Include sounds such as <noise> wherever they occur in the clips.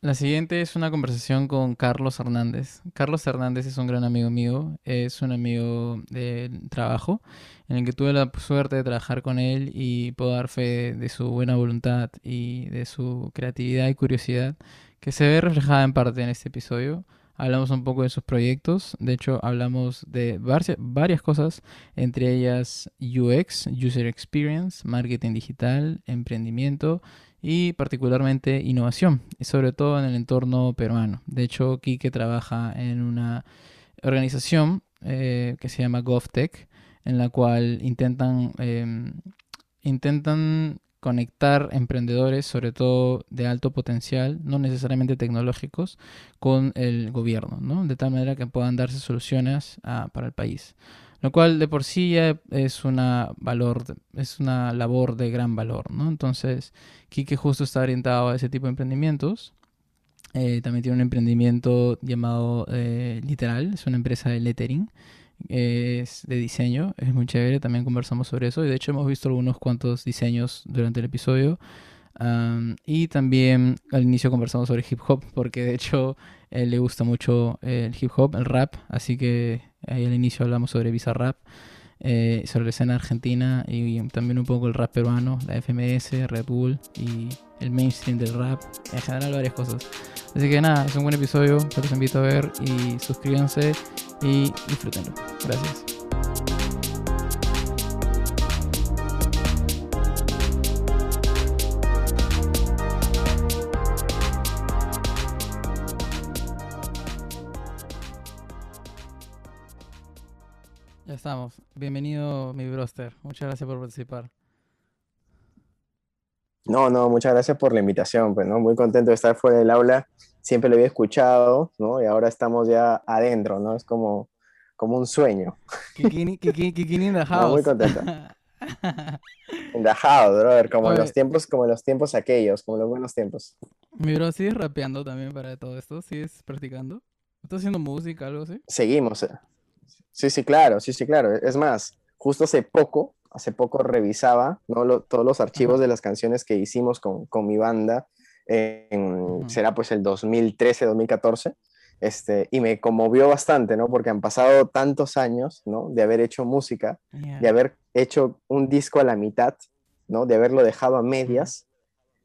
La siguiente es una conversación con Carlos Hernández. Carlos Hernández es un gran amigo mío, es un amigo de trabajo en el que tuve la suerte de trabajar con él y puedo dar fe de su buena voluntad y de su creatividad y curiosidad que se ve reflejada en parte en este episodio. Hablamos un poco de sus proyectos, de hecho hablamos de varias cosas, entre ellas UX, User Experience, Marketing Digital, Emprendimiento y particularmente innovación, y sobre todo en el entorno peruano. De hecho, Quique trabaja en una organización eh, que se llama GovTech, en la cual intentan, em, intentan conectar emprendedores, sobre todo de alto potencial, no necesariamente tecnológicos, con el gobierno, ¿no? de tal manera que puedan darse soluciones ah, para el país. Lo cual de por sí ya es una valor, es una labor de gran valor, ¿no? Entonces, Kike justo está orientado a ese tipo de emprendimientos. Eh, también tiene un emprendimiento llamado eh, Literal, es una empresa de lettering, es de diseño, es muy chévere, también conversamos sobre eso y de hecho hemos visto algunos cuantos diseños durante el episodio. y también al inicio conversamos sobre hip hop, porque de hecho le gusta mucho el hip hop, el rap, así que Ahí al inicio hablamos sobre Bizarrap, eh, sobre la escena argentina y, también un poco el rap peruano, la FMS, Red Bull y el mainstream del rap, en general varias cosas. Así que nada, es un buen episodio, los invito a ver y suscríbanse y disfrútenlo. Gracias. Estamos. Bienvenido, mi broster. Muchas gracias por participar. No, no, muchas gracias por la invitación. Pues, ¿no? Muy contento de estar fuera del aula. Siempre lo había escuchado, ¿no? Y ahora estamos ya adentro, ¿no? Es como, como un sueño. Kikini, in the <laughs> house. muy contento. <laughs> In the house, brother. Como los tiempos, como los tiempos aquellos, como los buenos tiempos. Mi bro, ¿sigues rapeando también para todo esto? ¿Sigues practicando? ¿Estás haciendo música, algo así? Seguimos. Eh. Sí, sí, claro, sí, sí, claro. Es más, justo hace poco, hace poco revisaba ¿no? todos los archivos de las canciones que hicimos con, con mi banda, en, será pues el 2013, 2014, este, y me conmovió bastante, ¿no? Porque han pasado tantos años, ¿no? De haber hecho música, de haber hecho un disco a la mitad, ¿no? De haberlo dejado a medias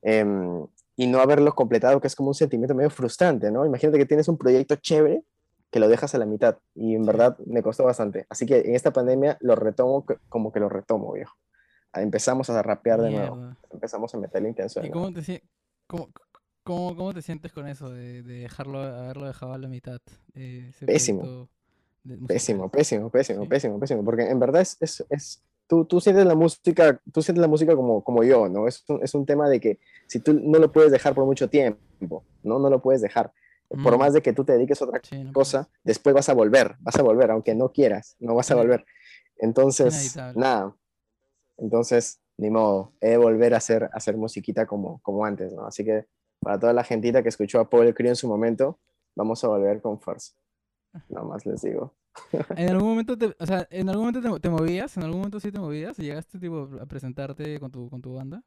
em, y no haberlo completado, que es como un sentimiento medio frustrante, ¿no? Imagínate que tienes un proyecto chévere que lo dejas a la mitad y en verdad me costó bastante. Así que en esta pandemia lo retomo como que lo retomo, viejo. Empezamos a rapear de nuevo, empezamos a meter la intención. ¿Y cómo te, cómo, cómo, cómo, te sientes con eso de, de, dejarlo, haberlo dejado a la mitad? Eh, pésimo. Pésimo, pésimo, pésimo, pésimo, pésimo, porque en verdad es, es, es tú, tú, sientes la música, tú sientes la música como, como yo, ¿no? Es un, es un tema de que si tú no lo puedes dejar por mucho tiempo, ¿no? No lo puedes dejar por mm. más de que tú te dediques a otra cosa, después vas a volver, vas a volver, aunque no quieras, no vas a volver. Entonces, nada, entonces, ni modo, he de volver a hacer, a hacer musiquita como, como antes, ¿no? Así que para toda la gentita que escuchó a Paul Crio en su momento, vamos a volver con fuerza. <laughs> Nada más les digo. <laughs> ¿En algún momento te, o sea, en algún momento te, movías? ¿En algún momento sí te movías? ¿Llegaste tipo, a presentarte con tu, con tu banda?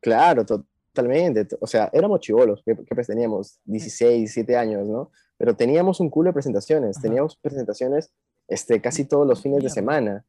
Claro, Totalmente, o sea, éramos chivolos, que, pues teníamos 16, 17 años, ¿no? Pero teníamos un culo de presentaciones, teníamos presentaciones este, casi todos los fines de semana,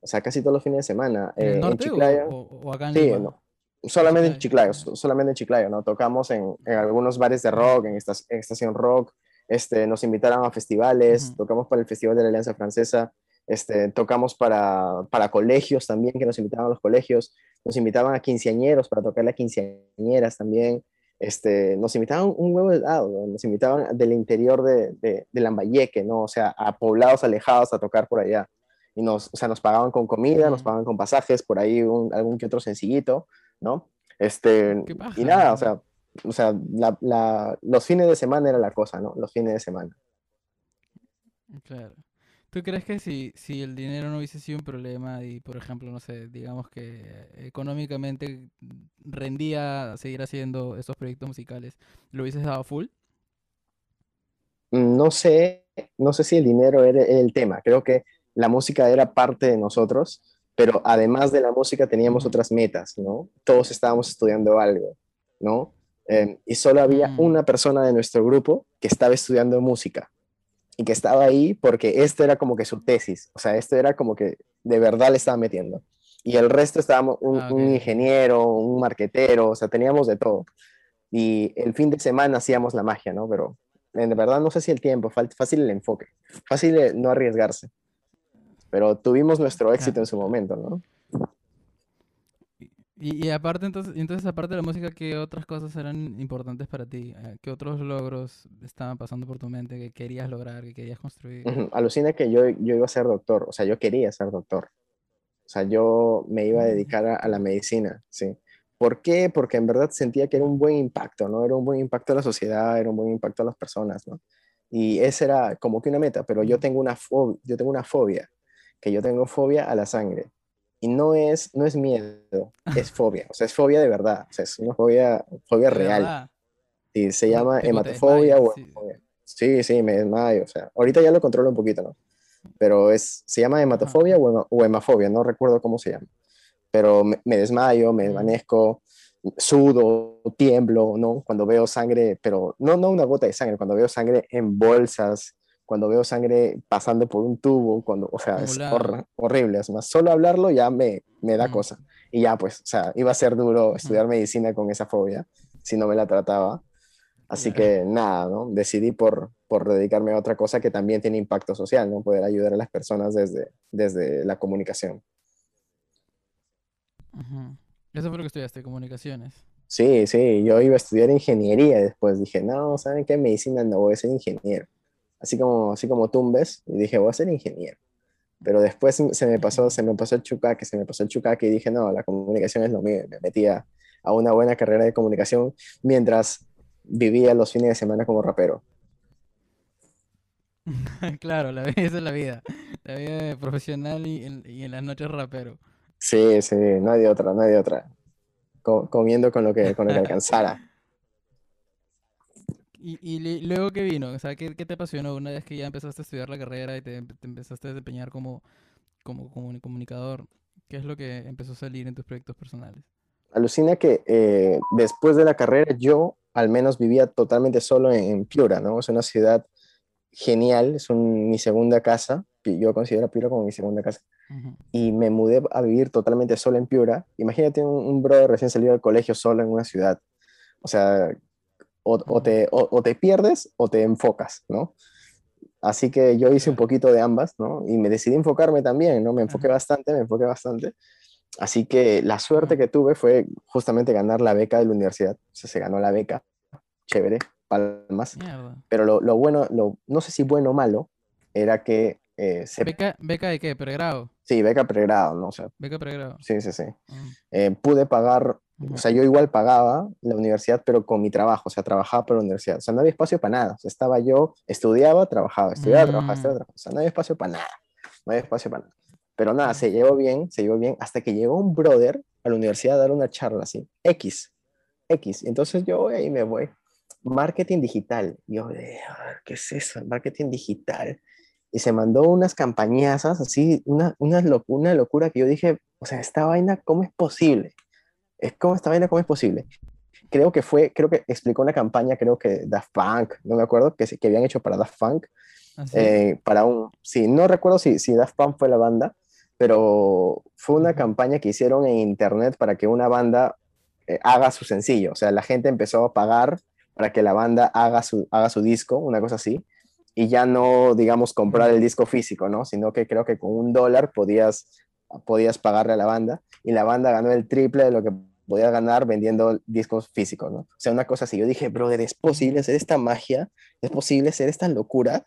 o sea, casi todos los fines de semana. ¿En, eh, Chiclayo. O, acá en sí, no, solamente en Chiclayo, solamente en Chiclayo, ¿no? Tocamos en, en algunos bares de rock, en, esta, Estación Rock, este, nos invitaron a festivales, tocamos para el Festival de la Alianza Francesa, este, tocamos para, para colegios también, que nos invitaban a los colegios, nos invitaban a quinceañeros para tocar las quinceañeras también, este, nos invitaban un huevo de lado, nos invitaban del interior de, de, de, Lambayeque, ¿no? O sea, a poblados alejados a tocar por allá. Y nos, o sea, nos pagaban con comida, nos pagaban con pasajes, por ahí algún que otro sencillito, ¿no? Este, y nada, o sea, o sea la, la, los fines de semana era la cosa, ¿no? Los fines de semana. Claro. ¿Tú crees que si, si el dinero no hubiese sido un problema y, por ejemplo, no sé, digamos que económicamente rendía seguir haciendo estos proyectos musicales, ¿lo hubieses dado full? No sé, no sé si el dinero era el tema. Creo que la música era parte de nosotros, pero además de la música teníamos otras metas, ¿no? Todos estábamos estudiando algo, ¿no? Em, y solo había Mm, una persona de nuestro grupo que estaba estudiando música y que estaba ahí porque esto era como que su tesis, o sea, esto era como que de verdad le estaba metiendo. Y el resto estábamos un, ah, ok, un ingeniero, un marquetero, o sea, teníamos de todo. Y el fin de semana hacíamos la magia, ¿no? Pero en verdad no sé si el tiempo, fácil el enfoque, fácil no arriesgarse, pero tuvimos nuestro éxito en su momento, ¿no? Y, y aparte, entonces, entonces, aparte de la música, ¿qué otras cosas eran importantes para ti? Eh, ¿Qué otros logros estaban pasando por tu mente que querías lograr, que querías construir? Ujú, Alucina que yo, yo iba a ser doctor, o sea, yo quería ser doctor. O sea, yo me iba a Mm, dedicar a, a la medicina, ¿sí? ¿Por qué? Porque en verdad sentía que era un buen impacto, ¿no? Era un buen impacto a la sociedad, era un buen impacto a las personas, ¿no? Y esa era como que una meta, pero yo tengo una, yo tengo una fobia, que yo tengo fobia a la sangre. Y no es, no es miedo, <laughs> es fobia, o sea, es fobia de verdad, o sea, es una fobia, fobia real. Y se llama hematofobia o Sí. Sí, sí, me desmayo, o sea, ahorita ya lo controlo un poquito, ¿no? Pero es, se llama hematofobia o, o hemafobia, no recuerdo cómo se llama pero me, me desmayo, me Mm, desvanezco, sudo, tiemblo, ¿no? Cuando veo sangre, pero no, no una gota de sangre, cuando veo sangre en bolsas, cuando veo sangre pasando por un tubo, cuando, o sea, es hor- horrible, es más, solo hablarlo ya me, me da Mm, cosa. Y ya, pues, o sea, iba a ser duro ujú, estudiar medicina con esa fobia, si no me la trataba. Así Claro. que nada, ¿no? Decidí por, por dedicarme a otra cosa que también tiene impacto social, ¿no? Poder ayudar a las personas desde, desde la comunicación. Eso fue lo que estudiaste, comunicaciones. Sí, sí, yo iba a estudiar ingeniería después dije, no, ¿saben qué? Medicina no, voy a ser ingeniero. Así como, así como Tumbes, y dije, voy a ser ingeniero. Pero después se me pasó, se me pasó el chucaque, se me pasó el chucaque y dije, no, la comunicación es lo mío. Me metí a, una buena carrera de comunicación mientras vivía los fines de semana como rapero. <laughs> Claro, la vida, esa es la vida. La vida de profesional y en, y en las noches rapero. Sí, sí, no hay de otra, no hay de otra. Co- comiendo con lo que, con lo que <laughs> alcanzara. Y, y luego qué vino, o sea, ¿qué, qué te apasionó una vez que ya empezaste a estudiar la carrera y te, te empezaste a desempeñar como, como, comuni- comunicador? ¿Qué es lo que empezó a salir en tus proyectos personales? Alucina que eh, después de la carrera yo al menos vivía totalmente solo en, en Piura, ¿no? Es una ciudad genial, es un- mi segunda casa, yo considero Piura como mi segunda casa, Ujú. y me mudé a vivir totalmente solo en Piura. Imagínate un, un brother recién salido del colegio solo en una ciudad, o sea, o, o te, o, o te pierdes o te enfocas, ¿no? Así que yo hice un poquito de ambas, ¿no? Y me decidí enfocarme también, ¿no? Me enfoqué bastante, me enfoqué bastante. Así que la suerte que tuve fue justamente ganar la beca de la universidad. O sea, se ganó la beca, chévere, palmas. Mierda. Pero lo, lo bueno, lo, no sé si bueno o malo, era que eh, se, ¿Beca, beca de qué? ¿Pregrado? sí, beca pregrado, ¿no? O sea, Beca pregrado. sí, sí, sí. Mm, Eh, pude pagar, o sea, yo igual pagaba la universidad, pero con mi trabajo, o sea, trabajaba para la universidad. O sea, no había espacio para nada. O sea, estaba yo, estudiaba, trabajaba, estudiaba, trabajaba, Mm, estudiaba, trabajaba. O sea, no había espacio para nada. No había espacio para nada. Pero nada, se llevó bien, se llevó bien, hasta que llegó un brother a la universidad a dar una charla así, X, X. Entonces yo voy ahí me voy. Marketing digital. Yo, de, "Ah, ¿qué es eso? Marketing digital. Y se mandó unas campañazas así, una, una, una locura que yo dije, o sea, esta vaina, ¿cómo es posible? Es como esta vaina, ¿cómo es posible? Creo que fue, creo que explicó una campaña, creo que Daft Punk, no me acuerdo, que, se- que habían hecho para Daft Punk, ¿Así? eh, para un, sí, no recuerdo si, si Daft Punk fue la banda, pero fue una campaña que hicieron en internet para que una banda eh, haga su sencillo, o sea, la gente empezó a pagar para que la banda haga su, haga su disco, una cosa así, y ya no, digamos, comprar el disco físico, ¿no? Sino que creo que con un dólar podías, podías pagarle a la banda, y la banda ganó el triple de lo que podía ganar vendiendo discos físicos, ¿no? O sea, una cosa así. Yo dije, brother, ¿es posible hacer esta magia? ¿Es posible hacer esta locura?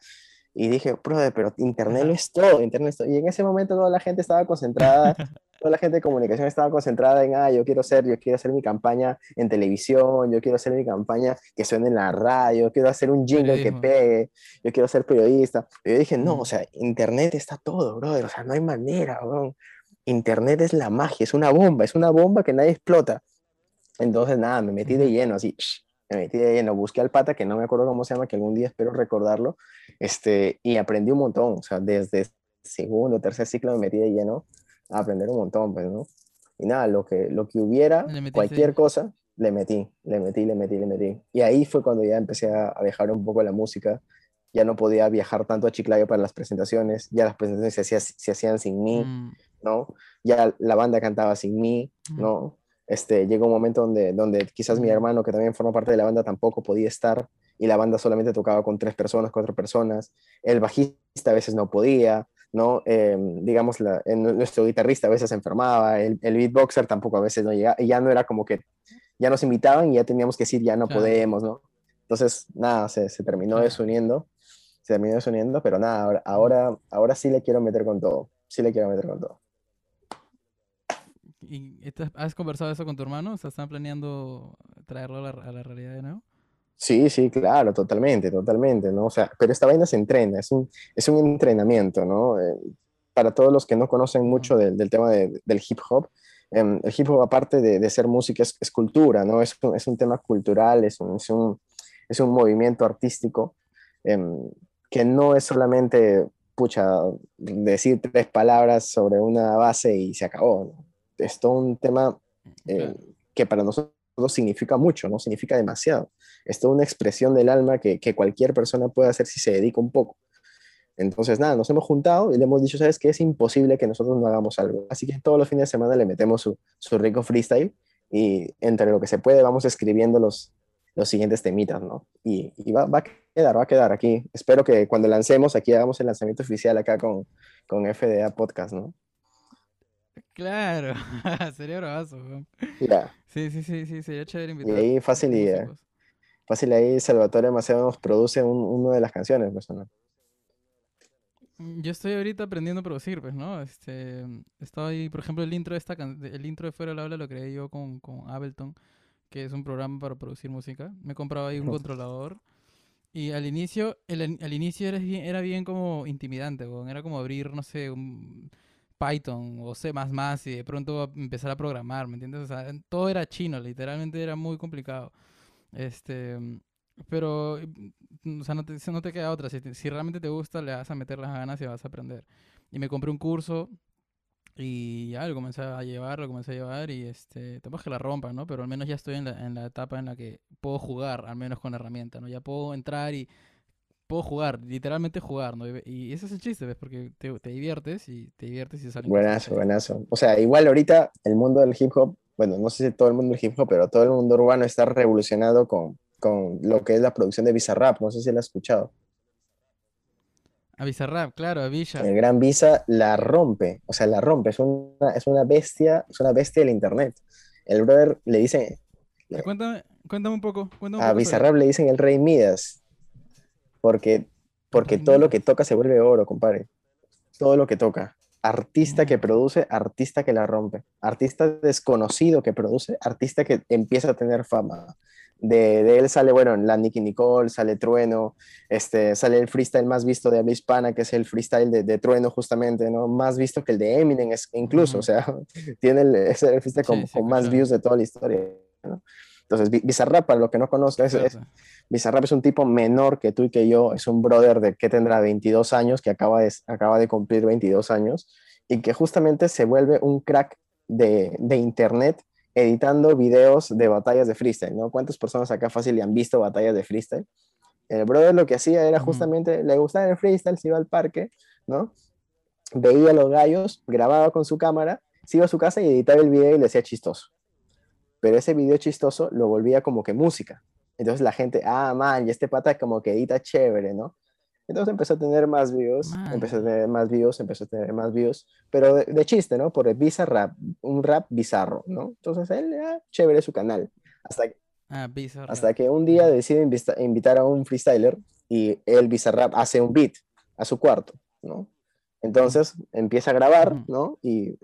Y dije, brother, pero internet lo es todo, internet es todo. Y en ese momento toda la gente estaba concentrada, <laughs> toda la gente de comunicación estaba concentrada en, ah, yo quiero hacer, yo quiero hacer mi campaña en televisión, yo quiero hacer mi campaña que suene en la radio, quiero hacer un jingle que pegue, yo quiero ser periodista. Y yo dije, no, o sea, internet está todo, brother, o sea, no hay manera, bro. Internet es la magia, es una bomba, es una bomba que nadie explota. Entonces, nada, me metí de lleno, así, me metí de lleno, busqué al pata, que no me acuerdo cómo se llama, que algún día espero recordarlo, este, y aprendí un montón, o sea, desde segundo, tercer ciclo me metí de lleno a aprender un montón, pues, ¿no? Y nada, lo que, lo que hubiera, cualquier cosa, le metí, le metí, le metí, le metí. Y ahí fue cuando ya empecé a, dejar un poco la música. Ya no podía viajar tanto a Chiclayo para las presentaciones, ya las presentaciones se, se hacían sin mí, mm. ¿no? Ya la banda cantaba sin mí, mm. ¿no? Este, llegó un momento donde, donde quizás mi mm. hermano, que también forma parte de la banda, tampoco podía estar y la banda solamente tocaba con tres personas, cuatro personas. El bajista a veces no podía, ¿no? Em, digamos, la, nuestro guitarrista a veces se enfermaba, el, el, beatboxer tampoco a veces no llegaba, y ya no era como que ya nos invitaban y ya teníamos que decir, ya no podemos, ¿no? Entonces, nada, se, se terminó desuniendo, se terminó desuniendo, pero nada, ahora, ahora, sí le quiero meter con todo, sí le quiero meter con todo. ¿Y has conversado eso con tu hermano? O sea, ¿están planeando traerlo a la, a la realidad de nuevo? Sí, sí, claro, totalmente, totalmente, ¿no? O sea, pero esta vaina se entrena, es un, es un entrenamiento, ¿no? Eh, para todos los que no conocen mucho del tema del hip hop, em, el hip hop aparte de, de ser música es, es, cultura, ¿no? Es, es un tema cultural, es un, es un, es un movimiento artístico em, que no es solamente, pucha, decir tres palabras sobre una base y se acabó, ¿no? Es todo un tema eh, que para nosotros significa mucho, no significa demasiado. Es toda una expresión del alma que, cualquier persona puede hacer si se dedica un poco. Entonces, nada, nos hemos juntado y le hemos dicho, ¿sabes qué? Es imposible que nosotros no hagamos algo. Así que todos los fines de semana le metemos su, rico freestyle y entre lo que se puede vamos escribiendo los, los siguientes temitas, ¿no? Y, va, a quedar, va a quedar aquí. Espero que cuando lancemos, aquí hagamos el lanzamiento oficial acá con, con FDA Podcast, ¿no? Claro, <laughs> sería bravazo. Ya. Sí, sí, sí, sí, sería chévere invitar. Y ahí fácil y, fácil ahí Salvatore Maceo nos produce un, una de las canciones, pues, ¿no? Mm, yo estoy ahorita aprendiendo a producir, pues, ¿no? Este, estaba ahí, por ejemplo, el intro de esta el intro de Fuera del Habla lo creé yo con, con Ableton, que es un programa para producir música. Me he comprado ahí un controlador. Y al inicio, el, al inicio era bien, era bien como intimidante, era como abrir, no sé, un Python o C++ y de pronto empezar a programar, ¿me entiendes? O sea, todo era chino, literalmente era muy complicado. Este, pero, mm, o sea, no te, no te queda otra. Si, si realmente te gusta, le vas a meter las ganas y vas a aprender. Y me compré un curso y ya lo comencé a llevar, lo comencé a llevar y este, te que la rompa, ¿no? Pero al menos ya estoy en la, en la etapa en la que puedo jugar, al menos con herramienta, ¿no? Ya puedo entrar y puedo jugar, literalmente jugar, ¿no? Y ese es el chiste, ¿ves? Porque te, te diviertes y te diviertes y sales. Buenazo, buenazo. O sea, igual ahorita el mundo del hip hop, bueno, no sé si todo el mundo del hip hop, pero todo el mundo urbano está revolucionado con, con lo que es la producción de Bizarrap, no sé si lo has escuchado. A Bizarrap, claro, a Villa. El gran Visa la rompe, o sea, la rompe, es una, es una bestia, es una bestia del internet. El brother le dice... Cuéntame, cuéntame un poco. a Bizarrap le dicen el rey Midas porque, porque todo lo que toca se vuelve oro, compadre. Todo lo que toca. Artista que produce, artista que la rompe. Artista desconocido que produce, artista que empieza a tener fama. De, de, él sale, bueno, la Nicky Nicole, sale Trueno, este, sale el freestyle más visto de habla hispana, que es el freestyle de, de Trueno, justamente, ¿no? Más visto que el de Eminem, es, incluso, o sea, <laughs> tiene el, es el freestyle con, con más views de toda la historia, ¿no? Entonces, Bizarrap, para lo que no conozca, es, Bizarrap es un tipo menor que tú y que yo, es un brother de que tendrá 22 años, que acaba de, acaba de cumplir 22 años, y que justamente se vuelve un crack de, de internet editando videos de batallas de freestyle, ¿no? ¿Cuántas personas acá fácil le han visto batallas de freestyle? El brother lo que hacía era justamente, le gustaba el freestyle, se iba al parque, ¿no? Veía a los gallos, grababa con su cámara, se iba a su casa y editaba el video y le hacía chistoso pero ese video chistoso lo volvía como que música. Entonces la gente, ah, man, y este pata como que edita chévere, ¿no? Entonces empezó a tener más views, empezó a tener más views, empezó a tener más views, pero de, chiste, ¿no? Por el bizarro rap, un rap bizarro, ¿no? Entonces él, ah, chévere su canal. Hasta, ah, hasta que un día decide invitar a un freestyler y el Bizarrap hace un beat a su cuarto, ¿no? Entonces empieza a grabar, ¿no? Y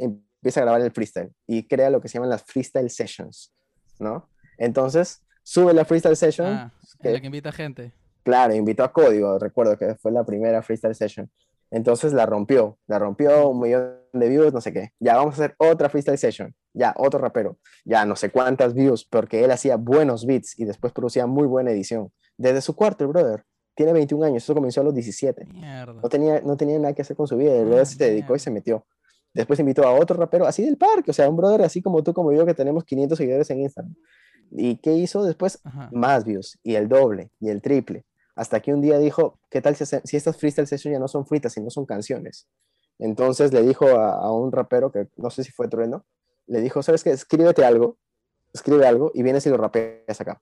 empieza a grabar el freestyle y crea lo que se llaman las freestyle sessions, ¿no? Entonces, sube la freestyle session. Ah, que, la que invita gente. Claro, invitó a Código, recuerdo que fue la primera freestyle session. Entonces la rompió, la rompió un millón de views, no sé qué. Ya vamos a hacer otra freestyle session, ya otro rapero, ya no sé cuántas views, porque él hacía buenos beats y después producía muy buena edición. Desde su cuarto, el brother. Tiene 21 años, eso comenzó a los 17. No tenía, no tenía nada que hacer con su vida, el brother ah, se dedicó y se metió. Después invitó a otro rapero así del parque, o sea, un brother así como tú, como yo, que tenemos 500 seguidores en Instagram. ¿Y qué hizo después? Más views, y el doble, y el triple. Hasta que un día dijo, ¿qué tal si, si estas freestyle sessions ya no son fritas, sino son canciones? Entonces le dijo a, un rapero, que no sé si fue Trueno, le dijo, ¿sabes qué? Escríbete algo, escribe algo y vienes y lo rapeas acá.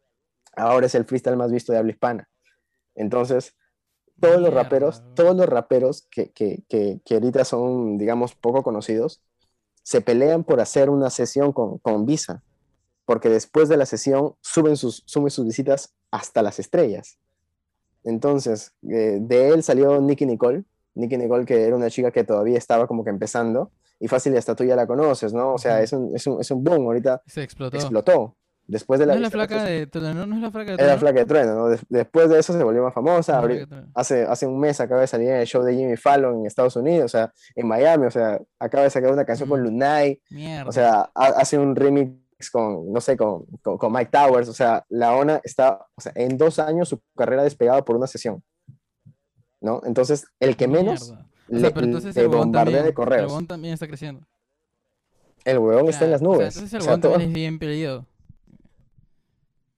Ahora es el freestyle más visto de habla hispana. Entonces, todos los raperos, todos los raperos que, que, que, que, ahorita son, digamos, poco conocidos, se pelean por hacer una sesión con, con Visa, porque después de la sesión suben sus, suben sus visitas hasta las estrellas. Entonces, eh, de él salió Nicky Nicole, Nicky Nicole que era una chica que todavía estaba como que empezando, y fácil, hasta tú ya la conoces, ¿no? O sea, es un, es un, es un boom, ahorita se explotó. explotó. Después de la, no es la flaca de Trueno, no es la flaca de Trueno. Era la flaca de Trueno, ¿no? después de eso se volvió más famosa. hace, hace un mes acaba de salir en el show de Jimmy Fallon en Estados Unidos, o sea, en Miami, o sea, acaba de sacar una canción con Lunay. O sea, hace un remix con, no sé, con, con, Mike Towers, o sea, la ONA está, o sea, en dos años su carrera despegada por una sesión, ¿no? Entonces, el que menos le, bombardea de correos. El huevón también está creciendo. El huevón está en las nubes. entonces el huevón también es bien peleado.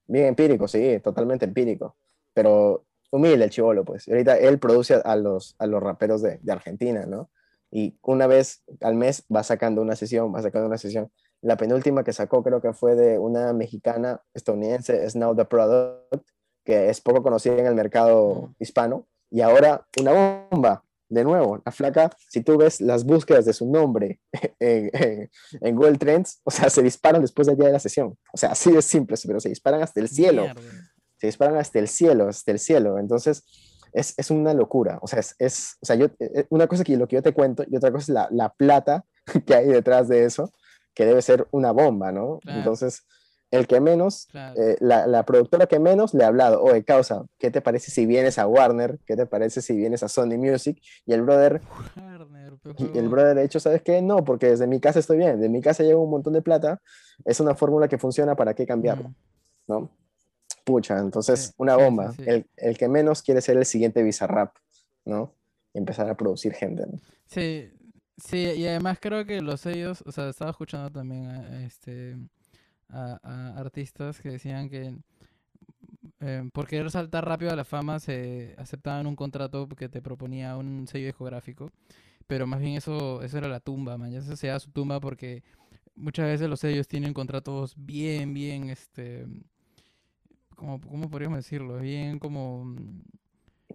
Bien empírico, sí, totalmente empírico. Pero humilde el chivolo, pues. ahorita él produce a los, a los raperos de, de Argentina, ¿no? Y una vez al mes va sacando una sesión, va sacando una sesión. La penúltima que sacó creo que fue de una mexicana estadounidense, Now The Product, que es poco conocida en el mercado hispano. Y ahora una bomba, de nuevo, la flaca, si tú ves las búsquedas de su nombre <laughs> en, en, Google Trends, o sea, se disparan después del día de la sesión. O sea, así de simple, pero se disparan hasta el cielo. Se disparan hasta el cielo, hasta el cielo. Entonces, es, es una locura. O sea, es, es, o sea yo, eh, eh, una cosa que lo que yo te cuento y otra cosa es la, la plata <laughs> que hay detrás de eso que debe ser una bomba, ¿no? Entonces, el que menos, eh, la, la, productora que menos le ha hablado, oye, causa, ¿qué te parece si vienes a Warner? ¿Qué te parece si vienes a Sony Music? Y el brother, y el brother de hecho, ¿sabes qué? No, porque desde mi casa estoy bien, de mi casa llevo un montón de plata, es una fórmula que funciona, ¿para qué cambiarlo? ¿No? Pucha, entonces, una bomba. el, el, que menos quiere ser el siguiente Bizarrap, ¿no? Y empezar a producir gente, ¿no? Sí, Sí, y además creo que los sellos, o sea, estaba escuchando también a, este, a, artistas que decían que eh, por querer saltar rápido a la fama se aceptaban un contrato que te proponía un sello discográfico, pero más bien eso, eso era la tumba, man, ya eso sea su tumba porque muchas veces los sellos tienen contratos bien, bien, este, como, ¿cómo podríamos decirlo? Bien como...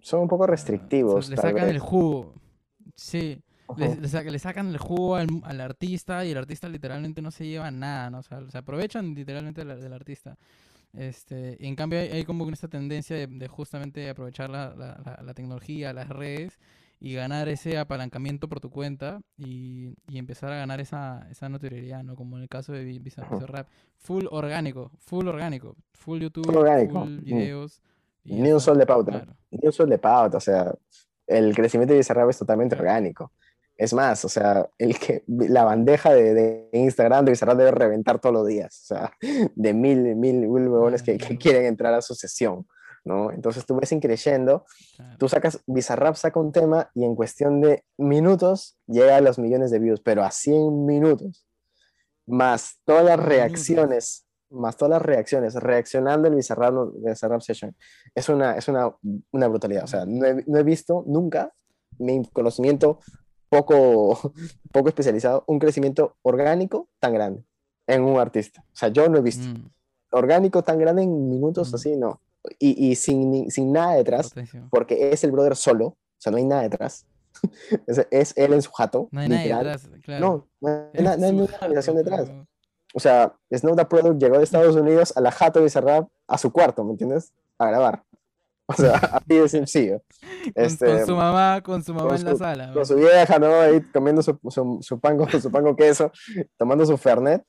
Son un poco restrictivos. le sacan el jugo, sí. Le, sacan el jugo al, artista y el artista literalmente no se lleva nada, ¿no? O sea, se aprovechan literalmente del, artista. Este, en cambio hay, como esta tendencia de, justamente aprovechar la, la, tecnología, las redes y ganar ese apalancamiento por tu cuenta y, y empezar a ganar esa, esa notoriedad, ¿no? Como en el caso de Bizarrap. Full orgánico, full orgánico, full YouTube, full, mm. videos. Ni un sol de pauta, ni un sol de pauta, o sea, el crecimiento de Bizarrap es totalmente orgánico. Es más, o sea, el que, la bandeja de, de Instagram de Bizarrap debe reventar todos los días, o sea, <laughs> de mil, mil, huevones que, que, quieren entrar a su sesión, ¿no? Entonces tú ves increyendo, tú sacas, Bizarrap saca un tema y en cuestión de minutos llega a los millones de views, pero a 100 minutos, más todas las reacciones, más todas las reacciones, reaccionando el Bizarrap, Bizarrap Session, es una, es una, una brutalidad, o sea, no he, no he visto nunca mi conocimiento poco, <laughs> poco especializado, un crecimiento orgánico tan grande en un artista. O sea, yo no he visto. Mm. Orgánico tan grande en minutos mm. así, no. Y, y sin, sin, nada detrás, porque es el brother solo, o sea, no hay nada detrás. <laughs> es, es, él en su jato. No hay nada detrás, claro. No, no hay, no hay ninguna organización detrás. O sea, Snow the Product llegó de Estados Unidos a la jato de Serrap a su cuarto, ¿me entiendes? A grabar. <laughs> O sea, <laughs> así de sencillo. Con, este, su mamá, con su mamá en la sala. Con su vieja, ¿no? Ahí comiendo su, su, su, pan con su pan con queso, <laughs> tomando su fernet.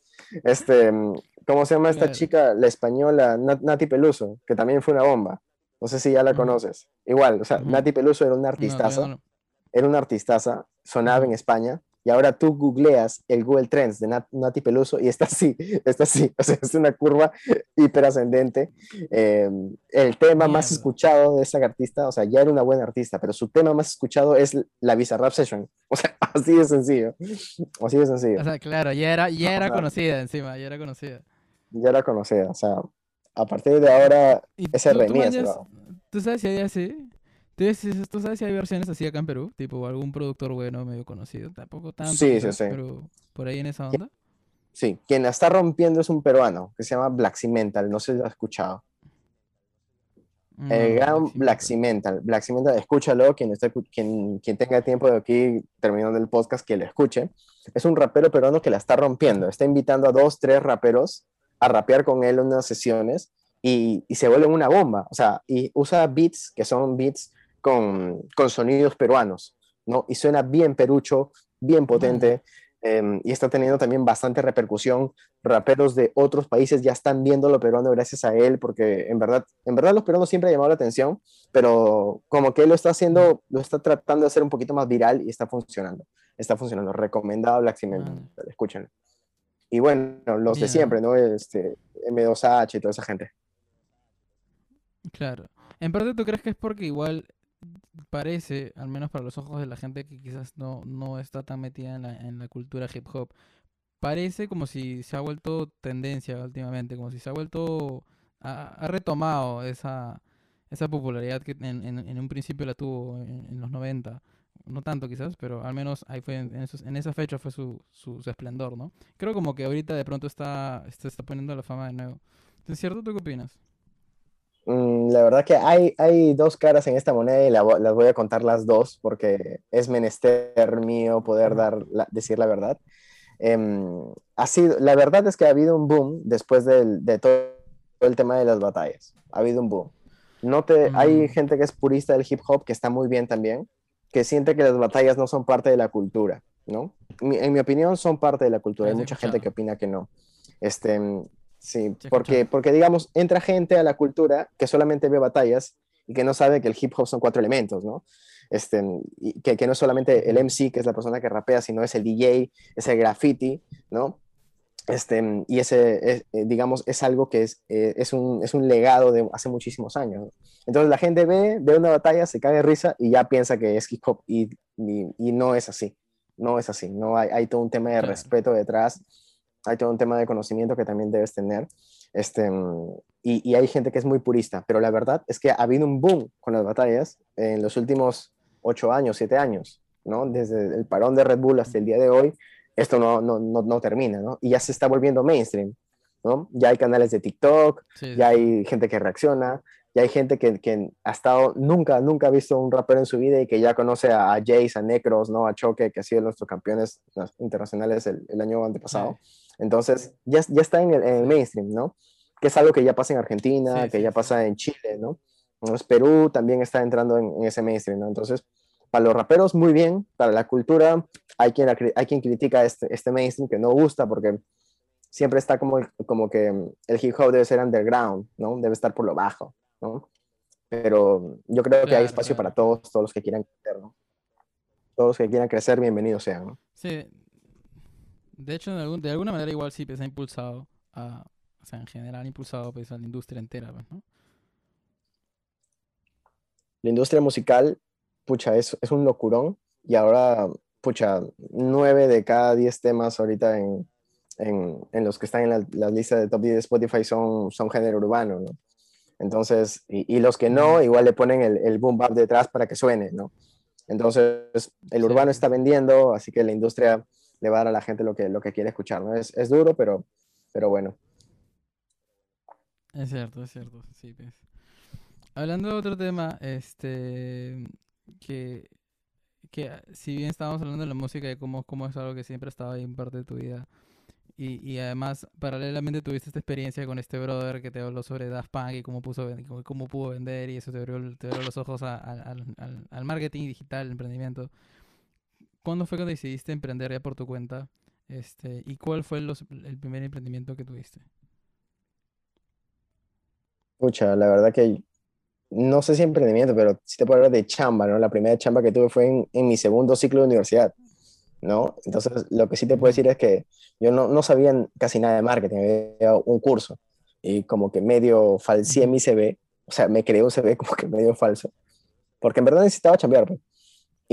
Este, ¿cómo se llama esta chica, la española, Nati Peluso, que también fue una bomba? No sé si ya la conoces. Igual, o sea, Nati Peluso era una artistaza. Era una artistaza, sonaba en España, y ahora tú googleas el Google Trends de Nati Peluso y está así, <laughs> está así, o sea, es una curva <laughs> hiper ascendente. Em, el tema más escuchado de esa artista, o sea, ya era una buena artista, pero su tema más escuchado es la Bizarrap Session, <laughs> o sea, así de sencillo, así de sencillo. O sea, claro, ya era, ya era conocida encima, ya era conocida. ya la conocía, o sea, a partir de ahora, ese remix. ¿Tú sabes si hay así? ¿Tú sabes si hay versiones así acá en Perú? Tipo algún productor bueno, medio conocido. Tampoco tanto. Sí, sí, sí. Pero por ahí en esa onda. Sí, quien la está rompiendo es un peruano que se llama Black Cimental. No sé si lo has escuchado. el gran Black Cimental. Black Cimental, escúchalo. Quien, quien, quien tenga tiempo de aquí terminando el podcast, que lo escuche. Es un rapero peruano que la está rompiendo. Está invitando a dos, tres raperos a rapear con él en unas sesiones y, y se vuelve una bomba. O sea, y usa beats que son beats con, con sonidos peruanos, ¿no? Y suena bien perucho, bien potente. Em, y está teniendo también bastante repercusión. Raperos de otros países ya están viendo lo peruano gracias a él, porque en verdad, en verdad los peruanos siempre han llamado la atención, pero como que él lo está haciendo, lo está tratando de hacer un poquito más viral y está funcionando. Está funcionando. Recomendado Black Cement, escúchenlo. Y bueno, los de siempre, ¿no? Este, M2H y toda esa gente. Claro. En parte, ¿tú crees que es porque igual parece, al menos para los ojos de la gente que quizás no, no está tan metida en la, en la cultura hip hop, parece como si se ha vuelto tendencia últimamente, como si se ha vuelto, ha, retomado esa, esa popularidad que en, en, un principio la tuvo en, los 90. No tanto quizás, pero al menos ahí fue en, en esa fecha fue su, su, esplendor, ¿no? Creo como que ahorita de pronto está, está, está poniendo la fama de nuevo. ¿Es cierto? ¿Tú qué opinas? Mm, la verdad que hay, hay dos caras en esta moneda y las voy a contar las dos porque es menester mío poder dar decir la verdad. Em, ha sido, la verdad es que ha habido un boom después de todo el tema de las batallas. Ha habido un boom. No te, Hay mm. gente que es purista del hip hop que está muy bien también, que siente que las batallas no son parte de la cultura, ¿no? en mi opinión son parte de la cultura. Hay mucha gente que opina que no. Este, Sí, porque, porque digamos, entra gente a la cultura que solamente ve batallas y que no sabe que el hip hop son cuatro elementos, ¿no? Este, que, que no es solamente el MC, que es la persona que rapea, sino es el DJ, es el graffiti, ¿no? Este, y ese, eh, digamos, es algo que es, eh, es, un, es un legado de hace muchísimos años. Entonces la gente ve, ve una batalla, se cae de risa y ya piensa que es hip hop y, y, no es así. No es así. No hay, hay todo un tema de respeto detrás hay todo un tema de conocimiento que también debes tener. Este, y, y, hay gente que es muy purista, pero la verdad es que ha habido un boom con las batallas en los últimos ocho años, siete años, ¿no? Desde el parón de Red Bull hasta el día de hoy, esto no, no, no, no termina, ¿no? Y ya se está volviendo mainstream, ¿no? Ya hay canales de TikTok, ya hay gente que reacciona, y hay gente que, que, ha estado, nunca, nunca ha visto un rapero en su vida y que ya conoce a, Jace, a Necros, ¿no? A Choque, que ha sido nuestros campeones internacionales el, el año antepasado. Entonces, ya, ya está en el, mainstream, ¿no? Que es algo que ya pasa en Argentina, que ya pasa en Chile, ¿no? Entonces, Perú también está entrando en, ese mainstream, ¿no? Entonces, para los raperos, muy bien. Para la cultura, hay quien, hay quien critica este, este mainstream que no gusta porque siempre está como, como que el hip hop debe ser underground, ¿no? Debe estar por lo bajo. Pero yo creo que hay espacio para todos, todos los que quieran crecer, ¿no? Todos los que quieran crecer, bienvenidos sean, ¿no? Sí. De hecho, de, alguna manera igual sí pues, ha impulsado a, o sea, en general ha impulsado pues, a la industria entera, pues, ¿no? La industria musical, pucha, es, es un locurón y ahora, pucha, nueve de cada diez temas ahorita en, en, en los que están en la, la, lista de top 10 de Spotify son, son género urbano, ¿no? Entonces, y, los que no, igual le ponen el, el, boom bap detrás para que suene, ¿no? Entonces, el urbano está vendiendo, así que la industria le va a dar a la gente lo que, lo que quiere escuchar, ¿no? Es, es duro, pero, pero bueno. Es cierto, es cierto, sí, pues. Hablando de otro tema, este, que, que si bien estábamos hablando de la música y cómo, cómo es algo que siempre ha estado ahí en parte de tu vida, y, y, además, paralelamente tuviste esta experiencia con este brother que te habló sobre Daft Punk y cómo, puso, cómo pudo vender y eso te abrió, te abrió los ojos al, al, marketing digital, al emprendimiento. ¿Cuándo fue que decidiste emprender ya por tu cuenta? Este, ¿Y cuál fue los, el primer emprendimiento que tuviste? Pucha, la verdad que no sé si emprendimiento, pero sí te puedo hablar de chamba, ¿no? La primera chamba que tuve fue en, en mi segundo ciclo de universidad. ¿no? Entonces, lo que sí te puedo decir es que yo no, no sabía casi nada de marketing, había un curso y como que medio falseé mi CV, o sea, me creé un CV como que medio falso, porque en verdad necesitaba chambear, pues.